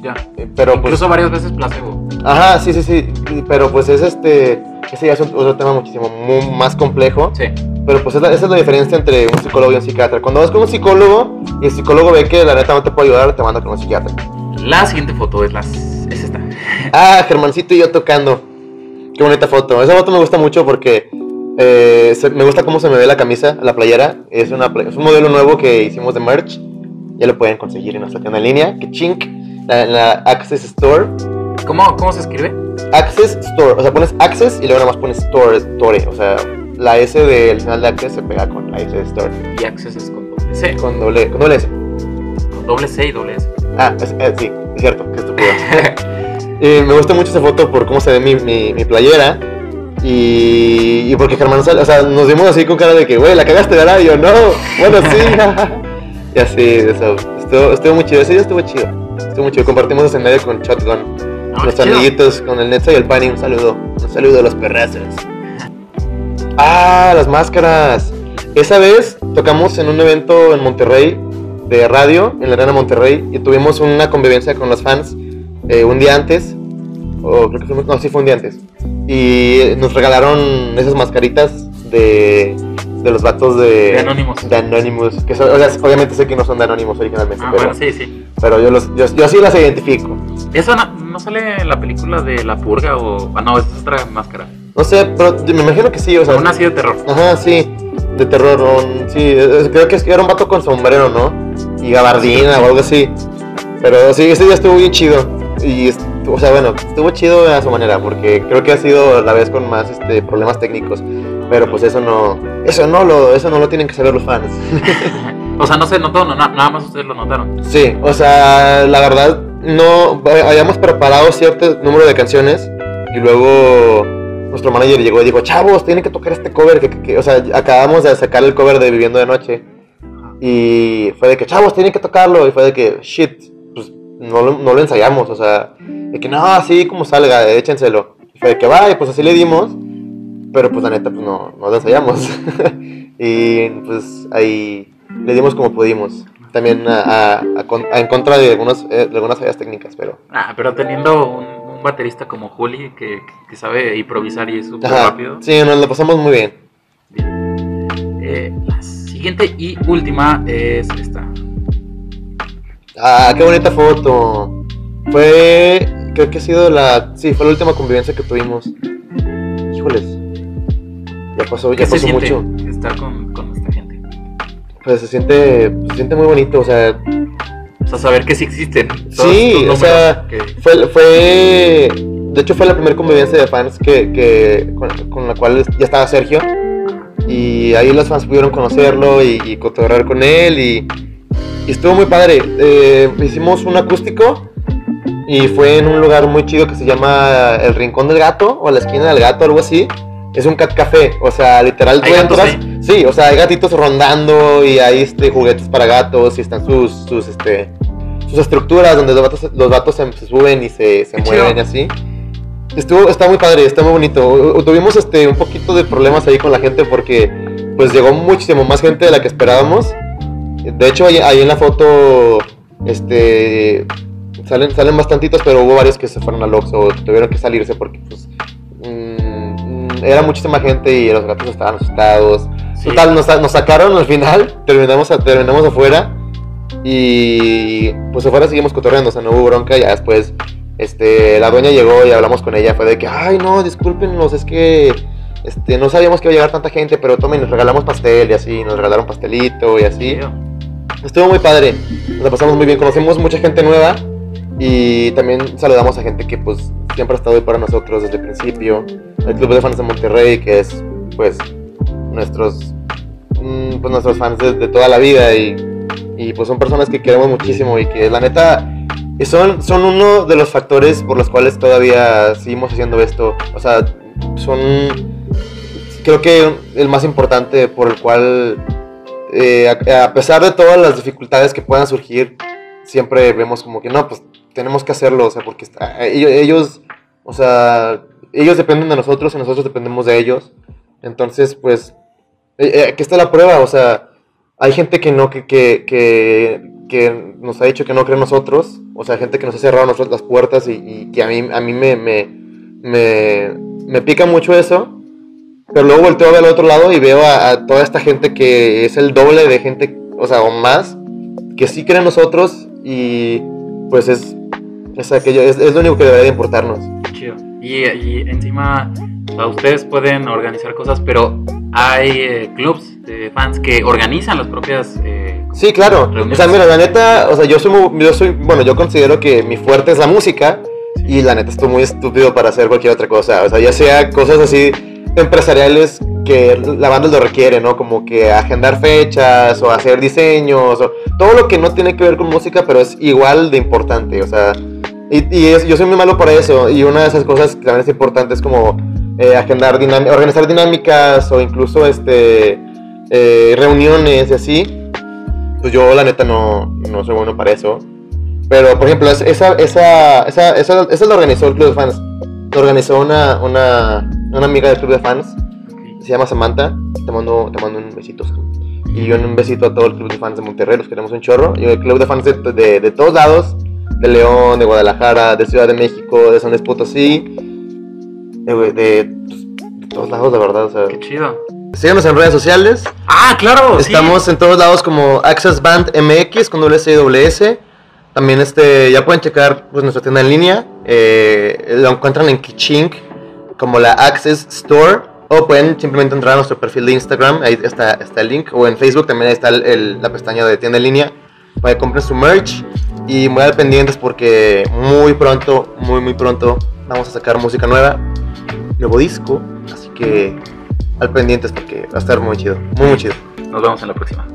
Ya. eh, pero pues... Incluso varias veces placebo. Ajá, sí, sí, sí, pero pues es este, ese ya es otro tema muchísimo mu- más complejo, Sí. Pero pues esa es la diferencia entre un psicólogo y un psiquiatra. Cuando vas con un psicólogo y el psicólogo ve que la neta no te puede ayudar, te manda con un psiquiatra. La siguiente foto es, las, es esta. Ah, Germancito y yo tocando. Qué bonita foto. Esa foto me gusta mucho porque eh, se- me gusta cómo se me ve la camisa, la playera. Es, una, es un modelo nuevo que hicimos de merch. Ya lo pueden conseguir en nuestra tienda en línea, que chink, la, en la Access Store. ¿Cómo, ¿Cómo se escribe? Access Store, o sea, pones Access y luego nada más pones Store, Store. O sea, la S del final de Access se pega con la S de Store. Y Access es con doble C. Con doble, con doble S. Con doble C y doble S. Ah, es- eh, sí, es cierto, qué estúpido. [LAUGHS] Eh, me gusta mucho esa foto por cómo se ve mi, mi, mi playera. Y, y porque Germán, sale- o sea, nos vimos así con cara de que, güey, la cagaste, ¿verdad? Y yo, no, bueno, sí. [LAUGHS] y así, eso. Estuvo, estuvo muy chido, ese día estuvo chido. Estuvo muy chido. Compartimos escenario con Shotgun. Ah, los amiguitos, con el Netza y el Pani, un saludo. Un saludo a los perrazos. Ah, las máscaras. Esa vez tocamos en un evento en Monterrey de radio, en la Arena Monterrey, y tuvimos una convivencia con los fans eh, un día antes, o creo que fue, no, sí fue un día antes, y nos regalaron esas mascaritas de, de los vatos de, De Anonymous. de Anonymous, que son- o sea, obviamente sé que no son de Anonymous originalmente, Ah, pero, bueno, sí, sí. pero yo, los, yo, yo sí las identifico. ¿Eso no, no sale en la película de La Purga o.? Ah, no, es otra máscara. No sé, pero me imagino que sí, o sea, Una así de terror. Ajá, sí, de terror, un- sí, creo que era un vato con sombrero, ¿no? Y gabardina o algo así. Pero sí, ese día estuvo bien chido. Y, o sea, bueno, estuvo chido a su manera, porque creo que ha sido la vez con más este, problemas técnicos. Pero pues eso no, eso no lo, eso no lo tienen que saber los fans. [LAUGHS] O sea, no se notó, no, na- nada más ustedes lo notaron. Sí, o sea, la verdad, no, habíamos preparado cierto número de canciones y luego nuestro manager llegó y dijo, chavos, tienen que tocar este cover, que, que- que-". o sea, acabamos de sacar el cover de Viviendo de Noche y fue de que, chavos, tienen que tocarlo y fue de que, shit, pues no lo, no lo ensayamos, o sea, de que no, así como salga, échenselo. Y fue de que, vaya, pues así le dimos, pero pues la neta, pues no, no lo ensayamos. [LAUGHS] y pues ahí le dimos como pudimos. También a, a- a en contra de, algunos, eh, de algunas fallas técnicas, pero... Ah, pero teniendo un, un baterista como Juli que, que sabe improvisar y es súper rápido. sí, nos lo pasamos muy bien. Eh, la siguiente y última es esta. Ah, qué bonita foto. Fue, creo que ha sido la, sí, fue la última convivencia que tuvimos. Híjoles. Ya pasó, ya ¿Qué se pasó mucho. estar con, con esta gente? Pues se siente, se siente muy bonito, o sea, sea, saber que sí existen. Sí, o sea, que- fue, fue, de hecho fue la primera convivencia de fans que, que con, con la cual ya estaba Sergio y ahí los fans pudieron conocerlo y, y cotorrear con él y, y estuvo muy padre. Eh, hicimos un acústico y fue en un lugar muy chido que se llama El Rincón del Gato o la esquina del gato, algo así. Es un cat café, o sea, literal tú sí, o sea, hay gatitos rondando y hay este juguetes para gatos y están sus, sus este sus estructuras donde los vatos, los vatos se, se suben y se, se mueven chido. así. Estuvo, está muy padre, está muy bonito. Tuvimos este un poquito de problemas ahí con la gente porque pues llegó muchísimo más gente de la que esperábamos. De hecho, ahí, ahí en la foto este salen, salen bastantitos, pero hubo varios que se fueron al Oxxo o tuvieron que salirse porque pues mm, era muchísima gente y los gatos estaban asustados. sí. Total, nos, nos sacaron al final, terminamos, terminamos afuera y pues afuera seguimos cotorreando, o sea, no hubo bronca, ya después este, la dueña llegó y hablamos con ella, fue de que, ay no, discúlpenos, es que este, no sabíamos que iba a llegar tanta gente, pero tomen, nos regalamos pastel y así, nos regalaron pastelito y así. Estuvo muy padre, nos la pasamos muy bien, conocimos mucha gente nueva y también saludamos a gente que pues siempre ha estado ahí para nosotros desde el principio. El Club de Fans de Monterrey, que es pues nuestros, mm, pues, nuestros fans de, de toda la vida y, y, pues son personas que queremos muchísimo y que la neta son, son uno de los factores por los cuales todavía seguimos haciendo esto. O sea, son creo que el más importante por el cual, eh, a, a pesar de todas las dificultades que puedan surgir, siempre vemos como que no, pues tenemos que hacerlo, o sea, porque está, ellos, ellos, o sea, ellos dependen de nosotros y nosotros dependemos de ellos. Entonces, pues, eh, eh, aquí está la prueba, o sea, hay gente que no, que, que, que, nos ha dicho que no cree nosotros, o sea, gente que nos ha cerrado nosotros las puertas y, que a mí, a mí me, me, me, pica mucho eso. Pero luego volteo al otro lado y veo a, toda esta gente que es el doble de gente, o sea, o más, que sí cree en nosotros y pues es, es, aquello, es, lo único que debería de importarnos. Chido. Y, y encima, o sea, ustedes pueden organizar cosas, pero hay eh, clubs de fans que organizan las propias. eh, Sí, claro. Reuniones. O sea, mira, la neta, o sea, yo soy, muy- yo soy, bueno, yo considero que mi fuerte es la música y la neta estoy muy estúpido para hacer cualquier otra cosa. O sea, ya sea cosas así empresariales que la banda lo requiere, ¿no? Como que agendar fechas o hacer diseños o todo lo que no tiene que ver con música, pero es igual de importante. O sea, y, y es- yo soy muy malo para eso y una de esas cosas que también es importante es como eh, agendar, organizar dinámicas o incluso este eh, reuniones y así pues yo la neta no, no soy bueno para eso. Pero, por ejemplo, es- esa, esa, esa, esa, lo organizó el club de fans. Lo organizó una, una, una amiga del club de fans. Se llama Samantha. Te mando, te mando un besito. Y yo un besito a todo el club de fans de Monterrey. Los queremos un chorro. Y el club de fans de, de, de todos lados. De León, de Guadalajara, de Ciudad de México, de San Luis Potosí. De, de, de todos lados, la verdad. O sea, Qué chido. Síganos en redes sociales. Ah, claro. sí. Estamos en todos lados como Access Band MX con WSWS. También este, ya pueden checar pues, nuestra tienda en línea. Eh, lo encuentran en Kichink como la Access Store. O pueden simplemente entrar a nuestro perfil de Instagram. Ahí está, está el link. O en Facebook también ahí está el- el- la pestaña de tienda en línea. Para que compren su merch. Y muy al pendientes porque muy pronto, muy muy pronto vamos a sacar música nueva. Nuevo disco. Así que al pendientes porque va a estar muy chido. Muy muy chido. Nos vemos en la próxima.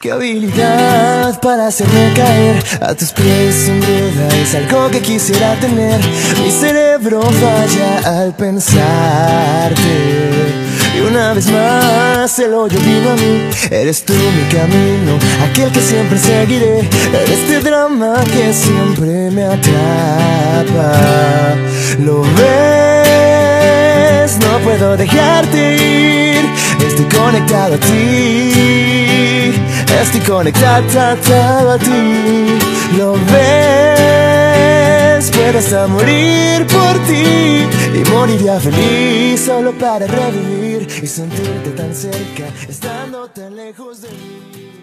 Qué habilidad para hacerme caer a tus pies sin duda es algo que quisiera tener. Mi cerebro falla al pensarte. Y una vez más el hoyo vino a mí. Eres tú mi camino, aquel que siempre seguiré. Eres este drama que siempre me atrapa. Lo ves, no puedo dejarte ir. Estoy conectado a ti. Estoy conectado a ti. Lo ves, puedo hasta morir por ti. Y moriría feliz solo para revivir y sentirte tan cerca, estando tan lejos de mí.